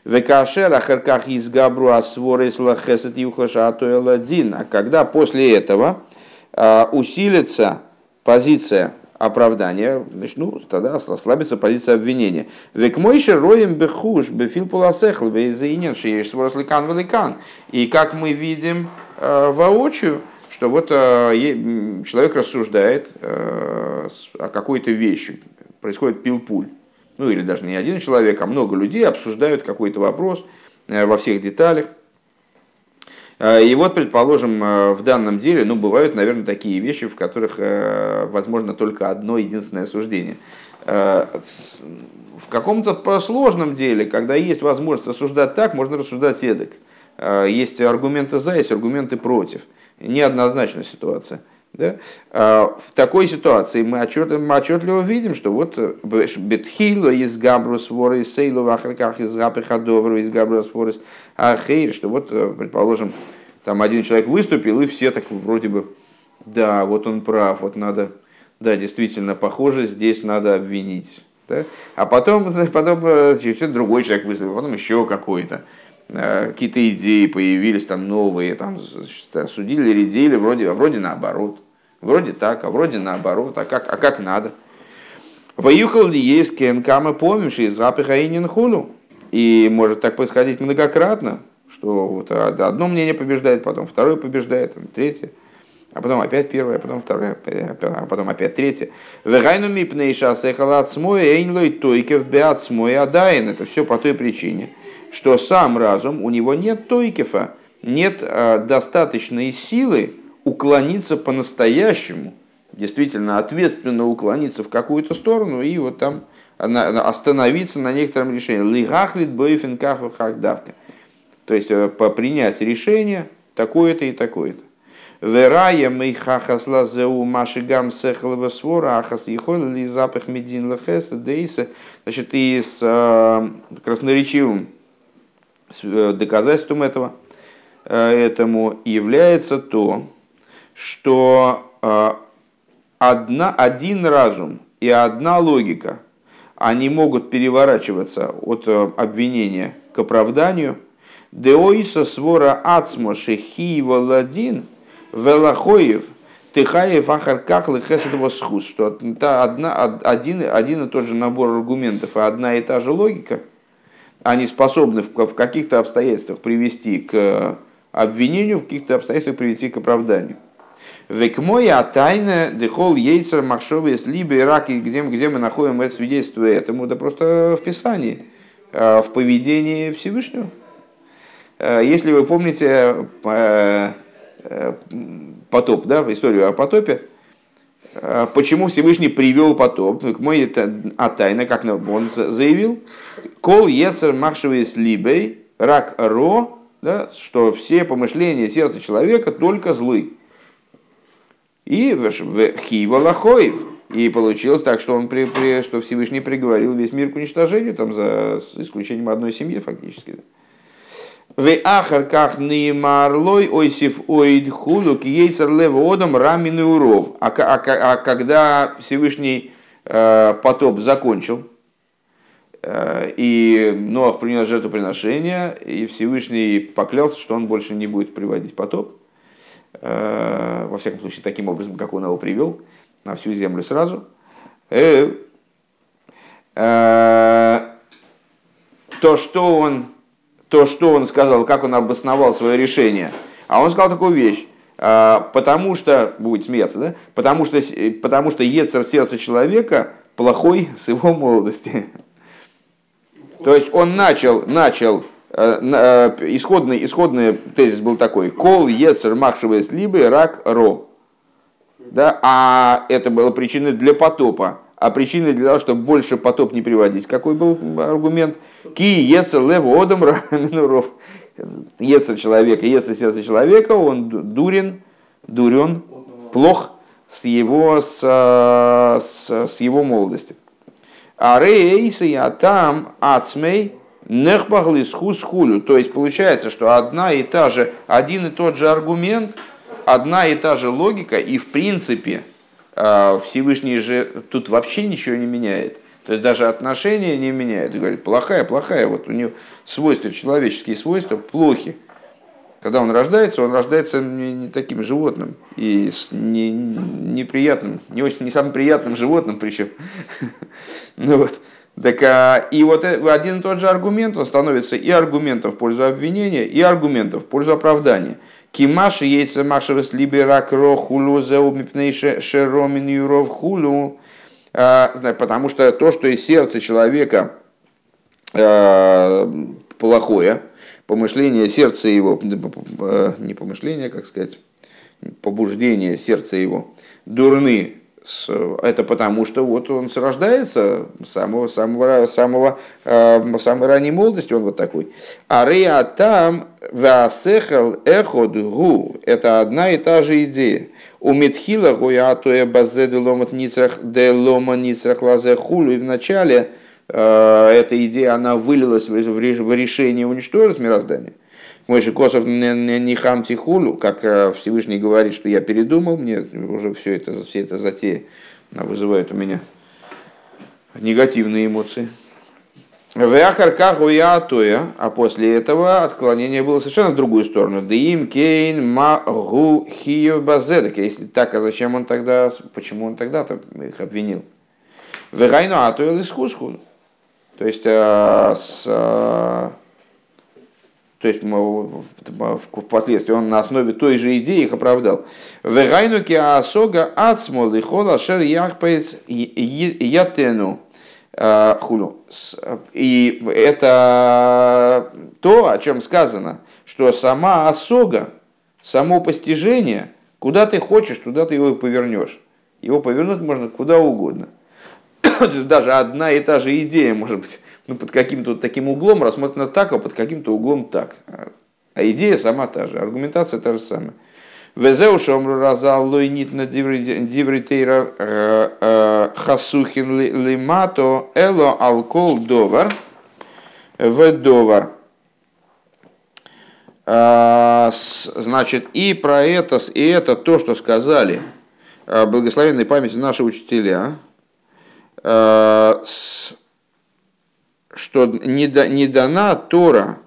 Векашер ахарках из габру асворис лахесет юхлаша атуэладин. А когда после этого э, усилится позиция оправдания, значит, ну, тогда ослабится позиция обвинения. Век мойши роем бехуш бефил полосехл вейзаинен шееш своросликан великан. И как мы видим э, воочию, что вот э, человек рассуждает о какой-то вещи, происходит пилпуль. Ну или даже не один человек, а много людей обсуждают какой-то вопрос во всех деталях. Э, и вот, предположим, э, в данном деле, ну, бывают, наверное, такие вещи, в которых э, возможно только одно единственное суждение. В каком-то сложном деле, когда есть возможность рассуждать так, можно рассуждать эдак. Есть аргументы за, есть аргументы против. Неоднозначная ситуация. Да? В такой ситуации мы отчетливо, мы отчетливо видим, что вот бетхило из габрус воры из сейлу в ахраках из гапихадовру из габрус воры ахейр, что вот, предположим, там один человек выступил, и все так вроде бы, да, вот он прав, вот надо, да, действительно, похоже, здесь надо обвинить. Да? А потом, потом чуть-чуть другой человек выступил, потом еще какой-то какие-то идеи появились там новые, там судили, редили, вроде, вроде наоборот. Вроде так, а вроде наоборот, а как, а как надо. Воюхал ли есть кенкама помнишь из запиха хулу. И может так происходить многократно, что вот одно мнение побеждает, потом второе побеждает, третье, а потом опять первое, а потом второе, а потом опять третье. Вегайну мипнейша сехалат смой эйнлой тойкев беат смой адайн. Это все по той причине, что сам разум, у него нет тойкефа, нет а, достаточной силы, уклониться по-настоящему, действительно ответственно уклониться в какую-то сторону и вот там остановиться на некотором решении. Лигахлит бойфен каху хагдавка. То есть по принять решение такое-то и такое-то. Верая мы хахасла зеу машигам сехлова свора ахас ехол ли запах медин лехеса дейса. Значит, и с э, красноречивым доказательством этого этому является то, что одна, один разум и одна логика, они могут переворачиваться от обвинения к оправданию. Деоиса свора ацмо шехиева ладин – Велахоев, Тыхаев, Ахарках, Лехесетова Схус, что одна, один, один и тот же набор аргументов и одна и та же логика, они способны в, в каких-то обстоятельствах привести к обвинению, в каких-то обстоятельствах привести к оправданию. Век моя тайна дехол ейцер махшовый с либо раки, где, где мы находим это свидетельство этому, да просто в Писании, э, в поведении Всевышнего. Э, если вы помните, э, потоп, да, историю о потопе, почему Всевышний привел потоп, мой это а тайна, как он заявил, кол ецер махшевый с либей, рак ро, да, что все помышления сердца человека только злы. И в хива лахоев. И получилось так, что, он при, при, что Всевышний приговорил весь мир к уничтожению, там, за исключением одной семьи фактически. В ахарках неймарлой ойсиф оид хулу киейцер леводом рамин уров. А, а, а когда Всевышний э, потоп закончил, э, и Ноах принес жертвоприношение, и Всевышний поклялся, что он больше не будет приводить потоп, во всяком случае, таким образом, как он его привел, на всю землю сразу. То, что он то, что он сказал, как он обосновал свое решение. А он сказал такую вещь. Потому что, будет смеяться, да? Потому что, потому что Ецер сердца человека плохой с его молодости. То есть он начал, начал э, э, исходный, исходный тезис был такой. Кол, Ецер, Махшевес, либо рак, ро. Да? А это было причиной для потопа а причиной для того, чтобы больше потоп не приводить. Какой был аргумент? Ки ецер лев одам минуров. Ецер человека, ецер сердце человека, он дурен, дурен, плох с его, с, с, с его молодости. А рейсы я там ацмей нехбахли схус хулю. То есть получается, что одна и та же, один и тот же аргумент, одна и та же логика, и в принципе а Всевышний же тут вообще ничего не меняет. То есть даже отношения не меняет. И говорит, плохая, плохая. Вот у него свойства, человеческие свойства плохи. Когда он рождается, он рождается не, таким животным и с не, неприятным, не очень не самым приятным животным причем. ну вот. Так, а, и вот э, один и тот же аргумент, он становится и аргументом в пользу обвинения, и аргументом в пользу оправдания. Кимаши яйца машевес либерак рохулу заумипнейше шеромин юров хулу. А, потому что то, что из сердца человека а, плохое, помышление сердца его, не помышление, как сказать, побуждение сердца его, дурны, это потому, что вот он рождается самого, самого, самого, э, самой ранней молодости, он вот такой. А реа там васехал эход гу. Это одна и та же идея. У Митхила гуя атоя базе де ломат ницрах де лома ницрах лазе хулю. И вначале э, эта идея, она вылилась в решение уничтожить мироздание. Мой же Косов не хам тихулу, как э, Всевышний говорит, что я передумал, мне уже все это, все это затея вызывает у меня негативные эмоции. А после этого отклонение было совершенно в другую сторону. Дим Кейн Магу Хиев Базедек. Если так, а зачем он тогда, почему он тогда-то их обвинил? Вегайну Атоя Лискуску. То есть э, с то есть впоследствии он на основе той же идеи их оправдал. Вегайнуки асога ацмол и хола шер яхпейц ятену а, хулу. И это то, о чем сказано, что сама осога, само постижение, куда ты хочешь, туда ты его повернешь. Его повернуть можно куда угодно. даже одна и та же идея может быть ну, под каким-то вот таким углом рассмотрена так, а под каким-то углом так. А идея сама та же, аргументация та же самая. Везеу шомру разал лойнит на дивритейра э, э, хасухин лимато эло алкол довар в довар. А, значит, и про это, и это то, что сказали а, благословенной памяти наши учителя, что не, да, не дана Тора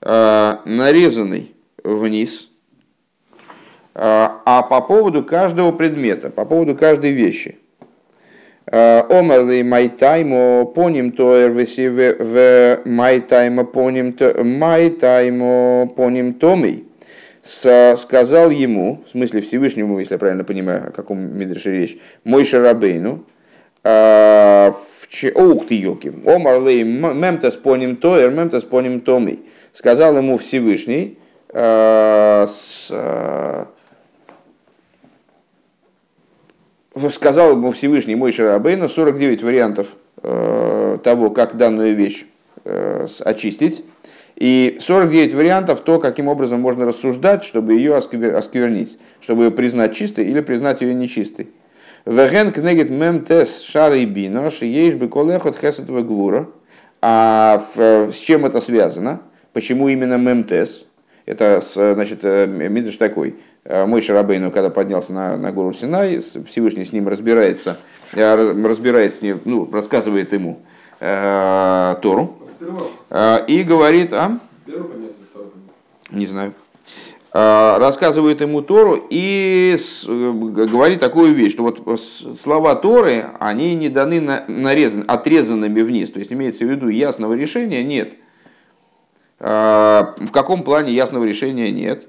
нарезанный вниз, а по поводу каждого предмета, по поводу каждой вещи. Омерли майтаймо поним тоер в майтаймо поним майтаймо поним томей. Сказал ему, в смысле Всевышнему, если я правильно понимаю, о каком Мидрше речь, мой шарабейну, Ух ты, елки. Омарлей мемтас поним тоер, мемтас поним томей. Сказал ему Всевышний, с, сказал ему Всевышний мой Шарабейна 49 вариантов э, того, как данную вещь э, очистить, и 49 вариантов то, каким образом можно рассуждать, чтобы ее осквернить, чтобы ее признать чистой или признать ее нечистой. Веген кнегет мем тес шары бино, шиеш бы колехот хесет гвура. А с чем это связано? Почему именно мем тес? Это, значит, э, Мидриш такой – Э, мой Шарабейну, когда поднялся на, на гору Синай, Всевышний с ним разбирается, э, разбирает с ним, ну, рассказывает ему э, Тору. Э, и говорит, а? Не знаю. Э, рассказывает ему Тору и с, говорит такую вещь, что вот слова Торы, они не даны на, нарезан, отрезанными вниз. То есть имеется в виду ясного решения нет. В каком плане ясного решения нет?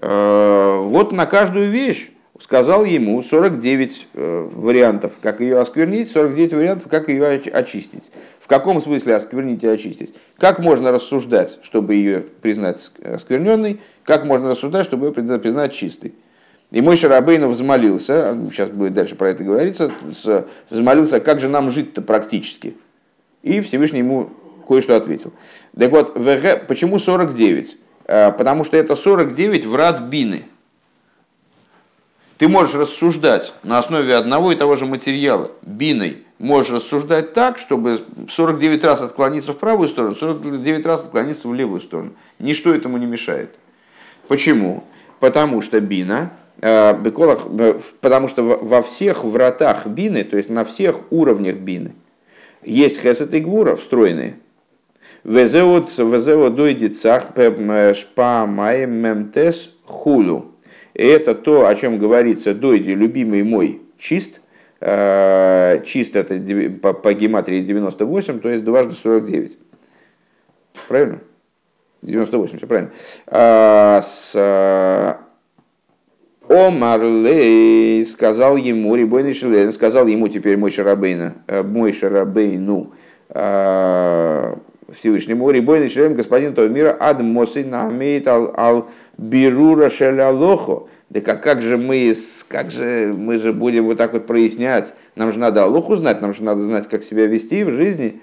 Э, вот на каждую вещь сказал ему 49 э, вариантов, как ее осквернить, 49 вариантов, как ее очистить. В каком смысле осквернить и очистить? Как можно рассуждать, чтобы ее признать оскверненной? Как можно рассуждать, чтобы ее признать чистой? И мой Шарабейнов взмолился, сейчас будет дальше про это говориться, взмолился, как же нам жить-то практически? И Всевышний ему кое-что ответил. Так вот, почему 49? Э, потому что это 49 врат бины. Ты можешь рассуждать на основе одного и того же материала, биной. Можешь рассуждать так, чтобы 49 раз отклониться в правую сторону, 49 раз отклониться в левую сторону. Ничто этому не мешает. Почему? Потому что бина, э, потому что во всех вратах бины, то есть на всех уровнях бины, есть хесед и гвура встроенные. Везеот дойдет цах шпа маем мемтес хулу. Это то, о чем говорится, дойди, любимый мой, чист. Э, чист это по, по гематрии 98, то есть дважды 49. Правильно? 98, все правильно. А, с, э, Омарлей сказал ему, Рибойный Шилен, сказал ему теперь мой Шарабейна, э, мой Шарабейну, Всевышнему, Рибойный Шелем, господин этого мира, ад мосы намеет ал, ал бирура шелялохо. Да как, как же мы, как же мы же будем вот так вот прояснять? Нам же надо Алоху знать, нам же надо знать, как себя вести в жизни.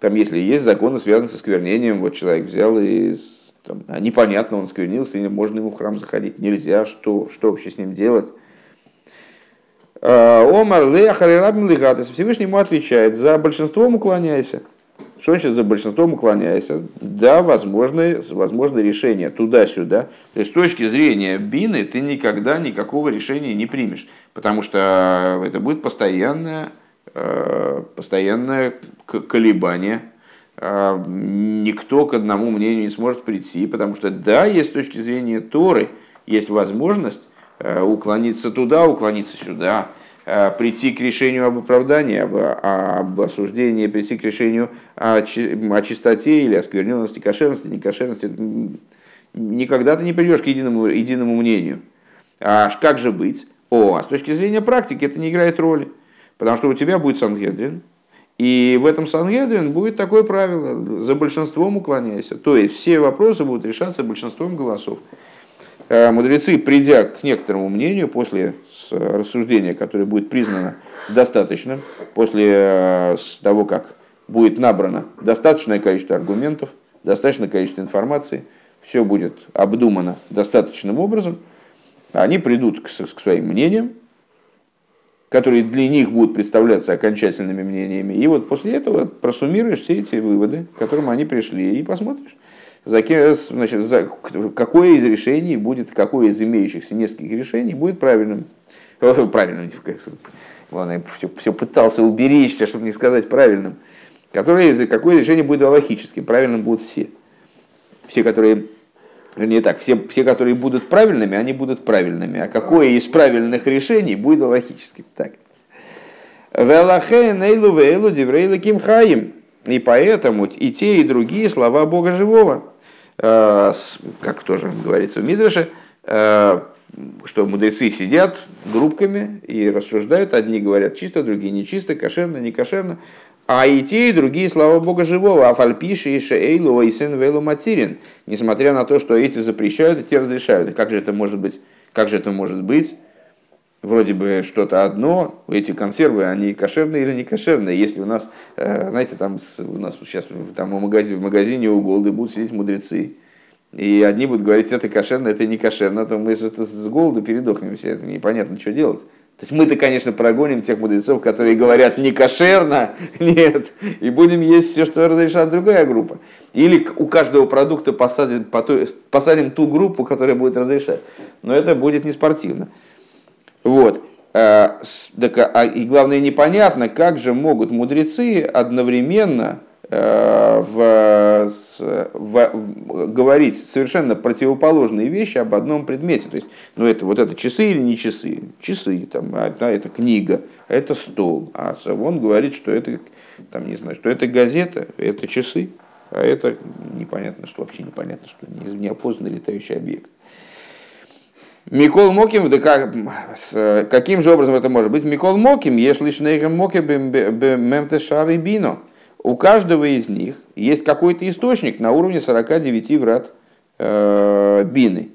Там, если есть законы, связанные со сквернением, вот человек взял и там, а непонятно, он сквернился, или можно ему в храм заходить, нельзя, что, что вообще с ним делать? А, Омар Леахарирабин Лигатес Всевышний отвечает, за большинством уклоняйся. Что значит за большинством уклоняйся? Да, возможно, возможно решение туда-сюда. То есть с точки зрения бины ты никогда никакого решения не примешь, потому что это будет постоянное, э, постоянное колебание. А, никто к одному мнению не сможет прийти, потому что да, есть с точки зрения Торы, есть возможность э, уклониться туда, уклониться сюда, Э, прийти к решению об оправдании, об, об осуждении, прийти к решению о, о чистоте или оскверненности, кошерности, некошерности. Никогда ты не придешь к единому, единому мнению. А как же быть? О, а с точки зрения практики это не играет роли. Потому что у тебя будет Сангедрин, и в этом Сангедрин будет такое правило, за большинством уклоняйся. То есть все вопросы будут решаться большинством голосов. мудрецы, придя к некоторому мнению, после рассуждения, которое будет признано достаточным, после того, как будет набрано достаточное количество аргументов, достаточное количество информации, все будет обдумано достаточным образом, они придут к, к своим мнениям, которые для них будут представляться окончательными мнениями. И вот после этого просуммируешь все эти выводы, к которым они пришли, и посмотришь, за, значит, за, какое из решений будет, какое из имеющихся нескольких решений будет правильным. Правильным, Ладно, я все, все пытался уберечься, чтобы не сказать правильным. Которое, какое решение будет логическим, правильным будут все. Все, которые не так, все, все, которые будут правильными, они будут правильными. А какое из правильных решений будет логическим? Так. нейлу вейлу диврейла кимхаим. И поэтому и те, и другие слова Бога Живого, э, как тоже говорится в Мидраше, э, что мудрецы сидят группками и рассуждают, одни говорят чисто, другие нечисто, кошерно, не кошерно, а и те, и другие, слава Бога, живого. А фальпиши и шейлу и сын вейлу материн. Несмотря на то, что эти запрещают, и те разрешают. И как же это может быть? Как же это может быть? Вроде бы что-то одно, эти консервы, они кошерные или не кошерные. Если у нас, э, знаете, там у нас сейчас там в магазине, в магазине у Голды будут сидеть мудрецы, и одни будут говорить, это кошерно, это не кошерно, то мы с голоду передохнем все, это непонятно, что делать. То есть мы-то, конечно, прогоним тех мудрецов, которые говорят не кошерно, нет, и будем есть все, что разрешает другая группа. Или у каждого продукта посадим, посадим ту группу, которая будет разрешать. Но это будет не спортивно. Вот. А, а, и главное, непонятно, как же могут мудрецы одновременно Э, в, в, говорить совершенно противоположные вещи об одном предмете. То есть, ну это вот это часы или не часы? Часы, там, а, это книга, а это стол. А он говорит, что это, там, не знаю, что это газета, это часы, а это непонятно, что вообще непонятно, что неопознанный летающий объект. Микол Моким, да как, с, каким же образом это может быть? Микол Моким, если шнейгам Моким мемте шары бино у каждого из них есть какой-то источник на уровне 49 врат э, бины.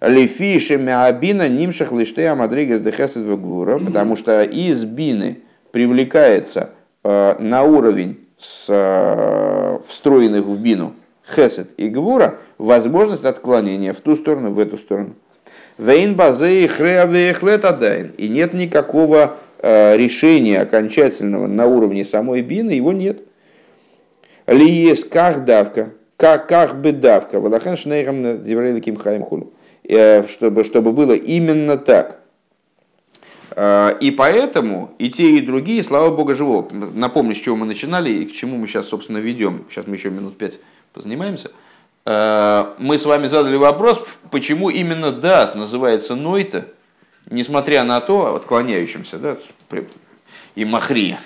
Лефишеми абина нимшах лиште амадригес дехесет гура, потому что из бины привлекается э, на уровень с, э, встроенных в бину хесет и гвура возможность отклонения в ту сторону, в эту сторону. Вейн базей хреавехлет И нет никакого решения окончательного на уровне самой бины, его нет. Ли есть как давка, как, как бы давка, Валахан Шнейрам Диврейли Ким Хаим Хулу. Э, чтобы, чтобы было именно так. Э, и поэтому и те, и другие, слава Богу, живого. Напомню, с чего мы начинали и к чему мы сейчас, собственно, ведем. Сейчас мы еще минут пять позанимаемся. Э, мы с вами задали вопрос, почему именно Дас называется Нойта, несмотря на то, отклоняющимся, да, и Махрия.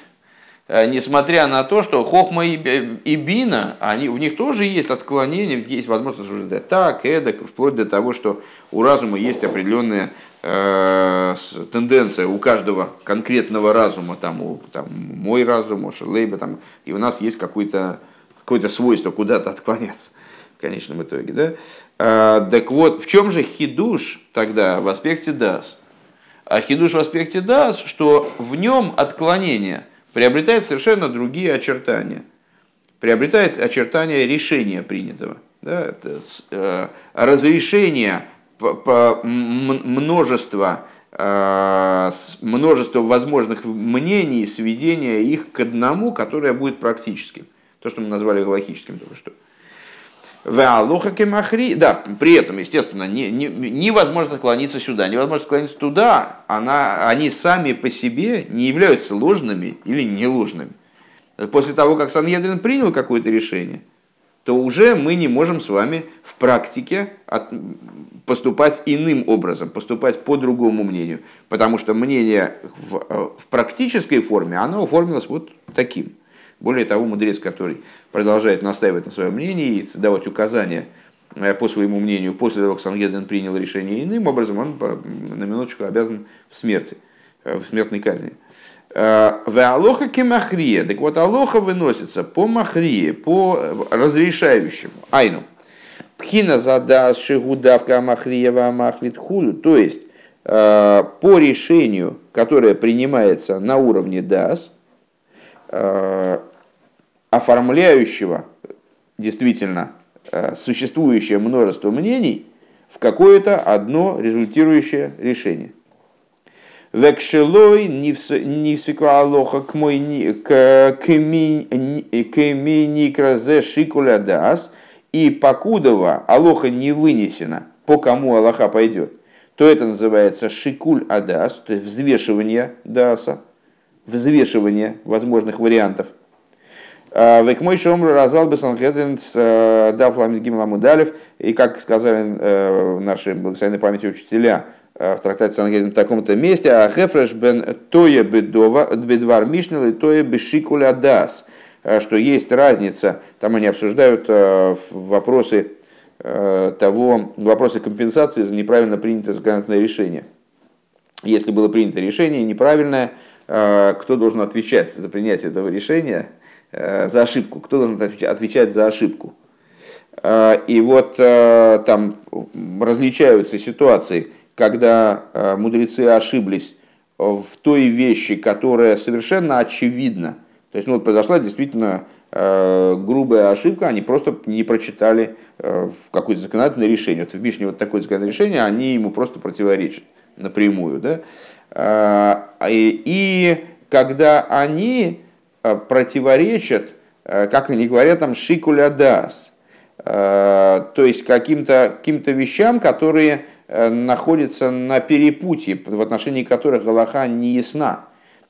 Э, несмотря на то, что Хохма и, Бина, они, в них тоже есть отклонения, есть возможность рассуждать так, эдак, вплоть до того, что у разума есть определенная э, тенденция у каждого конкретного разума, там, у, там, мой разум, у Шерлейба, там, и у нас есть какое-то какое свойство куда-то отклоняться в конечном итоге. Да? А, так вот, в чем же хидуш тогда в аспекте дас? А хидуш в аспекте дас, что в нем отклонение – приобретает совершенно другие очертания. Приобретает очертания решения принятого. Да, это, э, разрешение по, по множества, э, множество возможных мнений, сведения их к одному, которое будет практическим. То, что мы назвали галактическим только что. Кемахри. Да, при этом, естественно, не, не, невозможно склониться сюда, невозможно склониться туда. Она, они сами по себе не являются ложными или не ложными. После того, как Саньедрин принял какое-то решение, то уже мы не можем с вами в практике от, поступать иным образом, поступать по другому мнению. Потому что мнение в, э, в практической форме, оно оформилось вот таким. Более того, мудрец, который продолжает настаивать на своем мнении и давать указания э, по своему мнению, после того, как Сангедрин принял решение иным образом, он на минуточку обязан в смерти, э, в смертной казни. Э, в алоха кемахрия. Так вот, алоха выносится по махрие, по разрешающему. Айну. Пхина задас шигудавка амахриева амахлит хулю. То есть, по решению, которое принимается на уровне ДАС, оформляющего действительно существующее множество мнений в какое-то одно результирующее решение. Векшелой нивсику алоха к мой никразе шикуля дас, и покудова алоха не вынесена, по кому аллаха пойдет, то это называется шикуль адас, то есть взвешивание даса, взвешивание возможных вариантов. Век мой шомру разал бы санхедрин с дафлами гимламудалев, и как сказали наши благословенные памяти учителя, в трактате Сангедрин в таком-то месте, а хефреш бен тоя бедвар мишнил и тоя бешикуля дас, что есть разница, там они обсуждают вопросы того, вопросы компенсации за неправильно принятое законодательное решение. Если было принято решение неправильное, кто должен отвечать за принятие этого решения, за ошибку, кто должен отвечать за ошибку. И вот там различаются ситуации, когда э, мудрецы ошиблись в той вещи, которая совершенно очевидна. То есть ну, вот произошла действительно э, грубая ошибка, они просто не прочитали э, какое-то законодательное решение. Вот в Мишне вот такое законодательное решение, они ему просто противоречат напрямую. Да? И, и когда они противоречат, как они говорят, там шикуля дас, то есть каким-то каким вещам, которые Э, находится на перепутье, в отношении которых Галаха не ясна.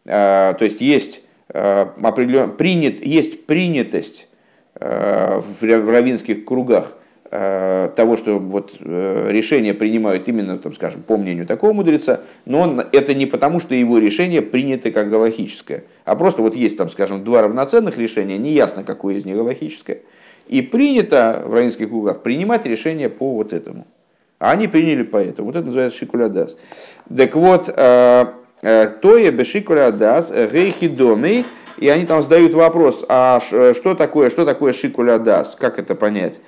Э, то есть есть, э, определен, принят, есть принятость в равинских кругах того, что вот решение принимают именно, там, скажем, по мнению такого мудреца, но он, это не потому, что его решение принято как галахическое, а просто вот есть, там, скажем, два равноценных решения, неясно, какое из них галахическое, и принято в равинских кругах принимать решение по вот этому. А они приняли по этому. Вот это называется шикулядас. Так вот, э, э, тое бешикулядас, гейхи домей, и они там задают вопрос, а что такое, что такое шикулядас, как это понять?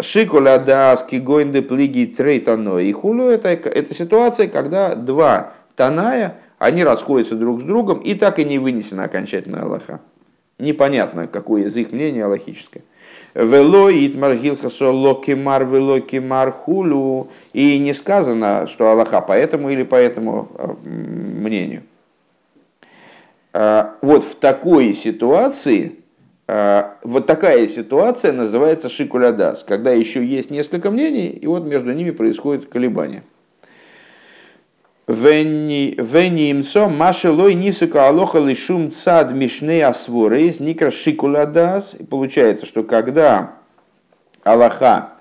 Шикулядас, кигойнде плиги трейтано и хулю, это, это ситуация, когда два таная, они расходятся друг с другом, и так и не вынесена окончательная Аллаха. Непонятно, какое из их мнение аллахическое. Вело итмар гилхасо локимар велокимар хулю. И не сказано, что Аллаха по этому или по этому а, мнению. А, вот в такой ситуации, вот такая ситуация называется шикулядас, когда еще есть несколько мнений, и вот между ними происходит колебание. Венимцо машелой нисука алоха лишум цад мишне асворейс никра шикуладас. Получается, что когда Аллаха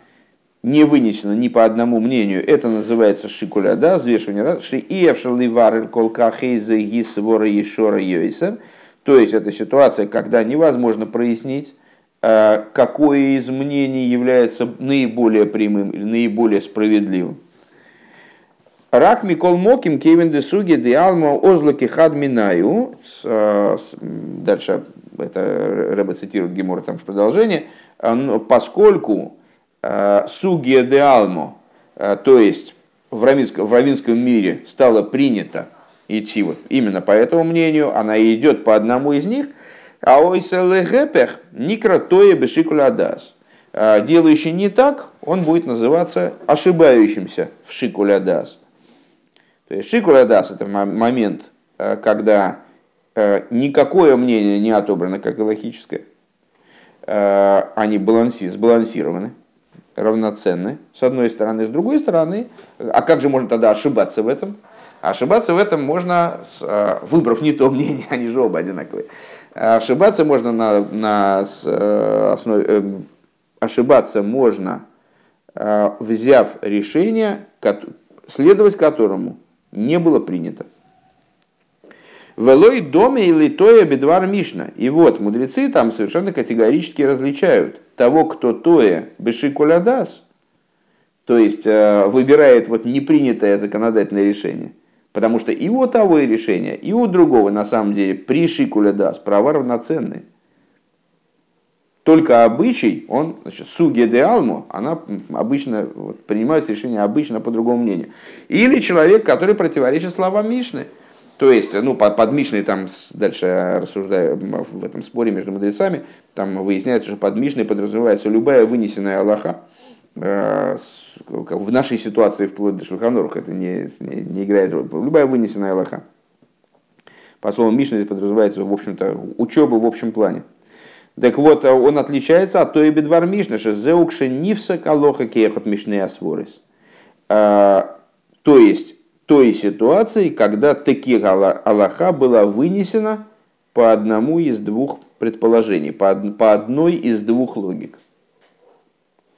не вынесено ни по одному мнению, это называется шикуляда, взвешивание раз, ши иевшаливар колка хейза гисвора ешора йойсер. То есть это ситуация, когда невозможно прояснить, э, какое из мнений является наиболее прямым или наиболее справедливым. Рак Микол Моким Кевин де Суги де Алма Озлаки Хад Минаю. Э, дальше это Рэба цитирует Гемор там в продолжение. Э, поскольку Сугия де Алмо, то есть в равинском, в равинском мире стало принято идти вот именно по этому мнению, она идет по одному из них, а ойселегепех никра тое бешикулядас. Делающий не так, он будет называться ошибающимся в шикулядас. То есть шикурадас – это момент, э, когда э, никакое мнение не отобрано как логическое, э, они баланси, сбалансированы, равноценны, с одной стороны. С другой стороны, а как же можно тогда ошибаться в этом? Ошибаться в этом можно, выбрав не то мнение, они же оба одинаковые. Ошибаться можно на, на основе, ошибаться можно, взяв решение, следовать которому не было принято. Велой доме или тоя бедвар мишна. И вот мудрецы там совершенно категорически различают того, кто тоя бешикулядас, то есть э, выбирает вот непринятое законодательное решение. Потому что и у того и решения, и у другого на самом деле при шикулядас права равноценные. только обычай, он, значит, суге де алму, она обычно, вот, принимается решение обычно по другому мнению. Или человек, который противоречит словам Мишны. То есть, ну, под, под Мишной, там, дальше рассуждая в этом споре между мудрецами, там выясняется, что под Мишной подразумевается любая вынесенная Аллаха, в нашей ситуации, вплоть до Шульханоруха, это не, не, не играет роль. Любая вынесенная Аллаха. По словам Мишны, подразумевается, в общем-то, учеба в общем плане. Так вот, он отличается от той бедвар Мишны, что зеукше нивса калоха кехот мишны асворис. А, то есть, той ситуации, когда таки Аллаха была вынесена по одному из двух предположений, по, одной из двух логик.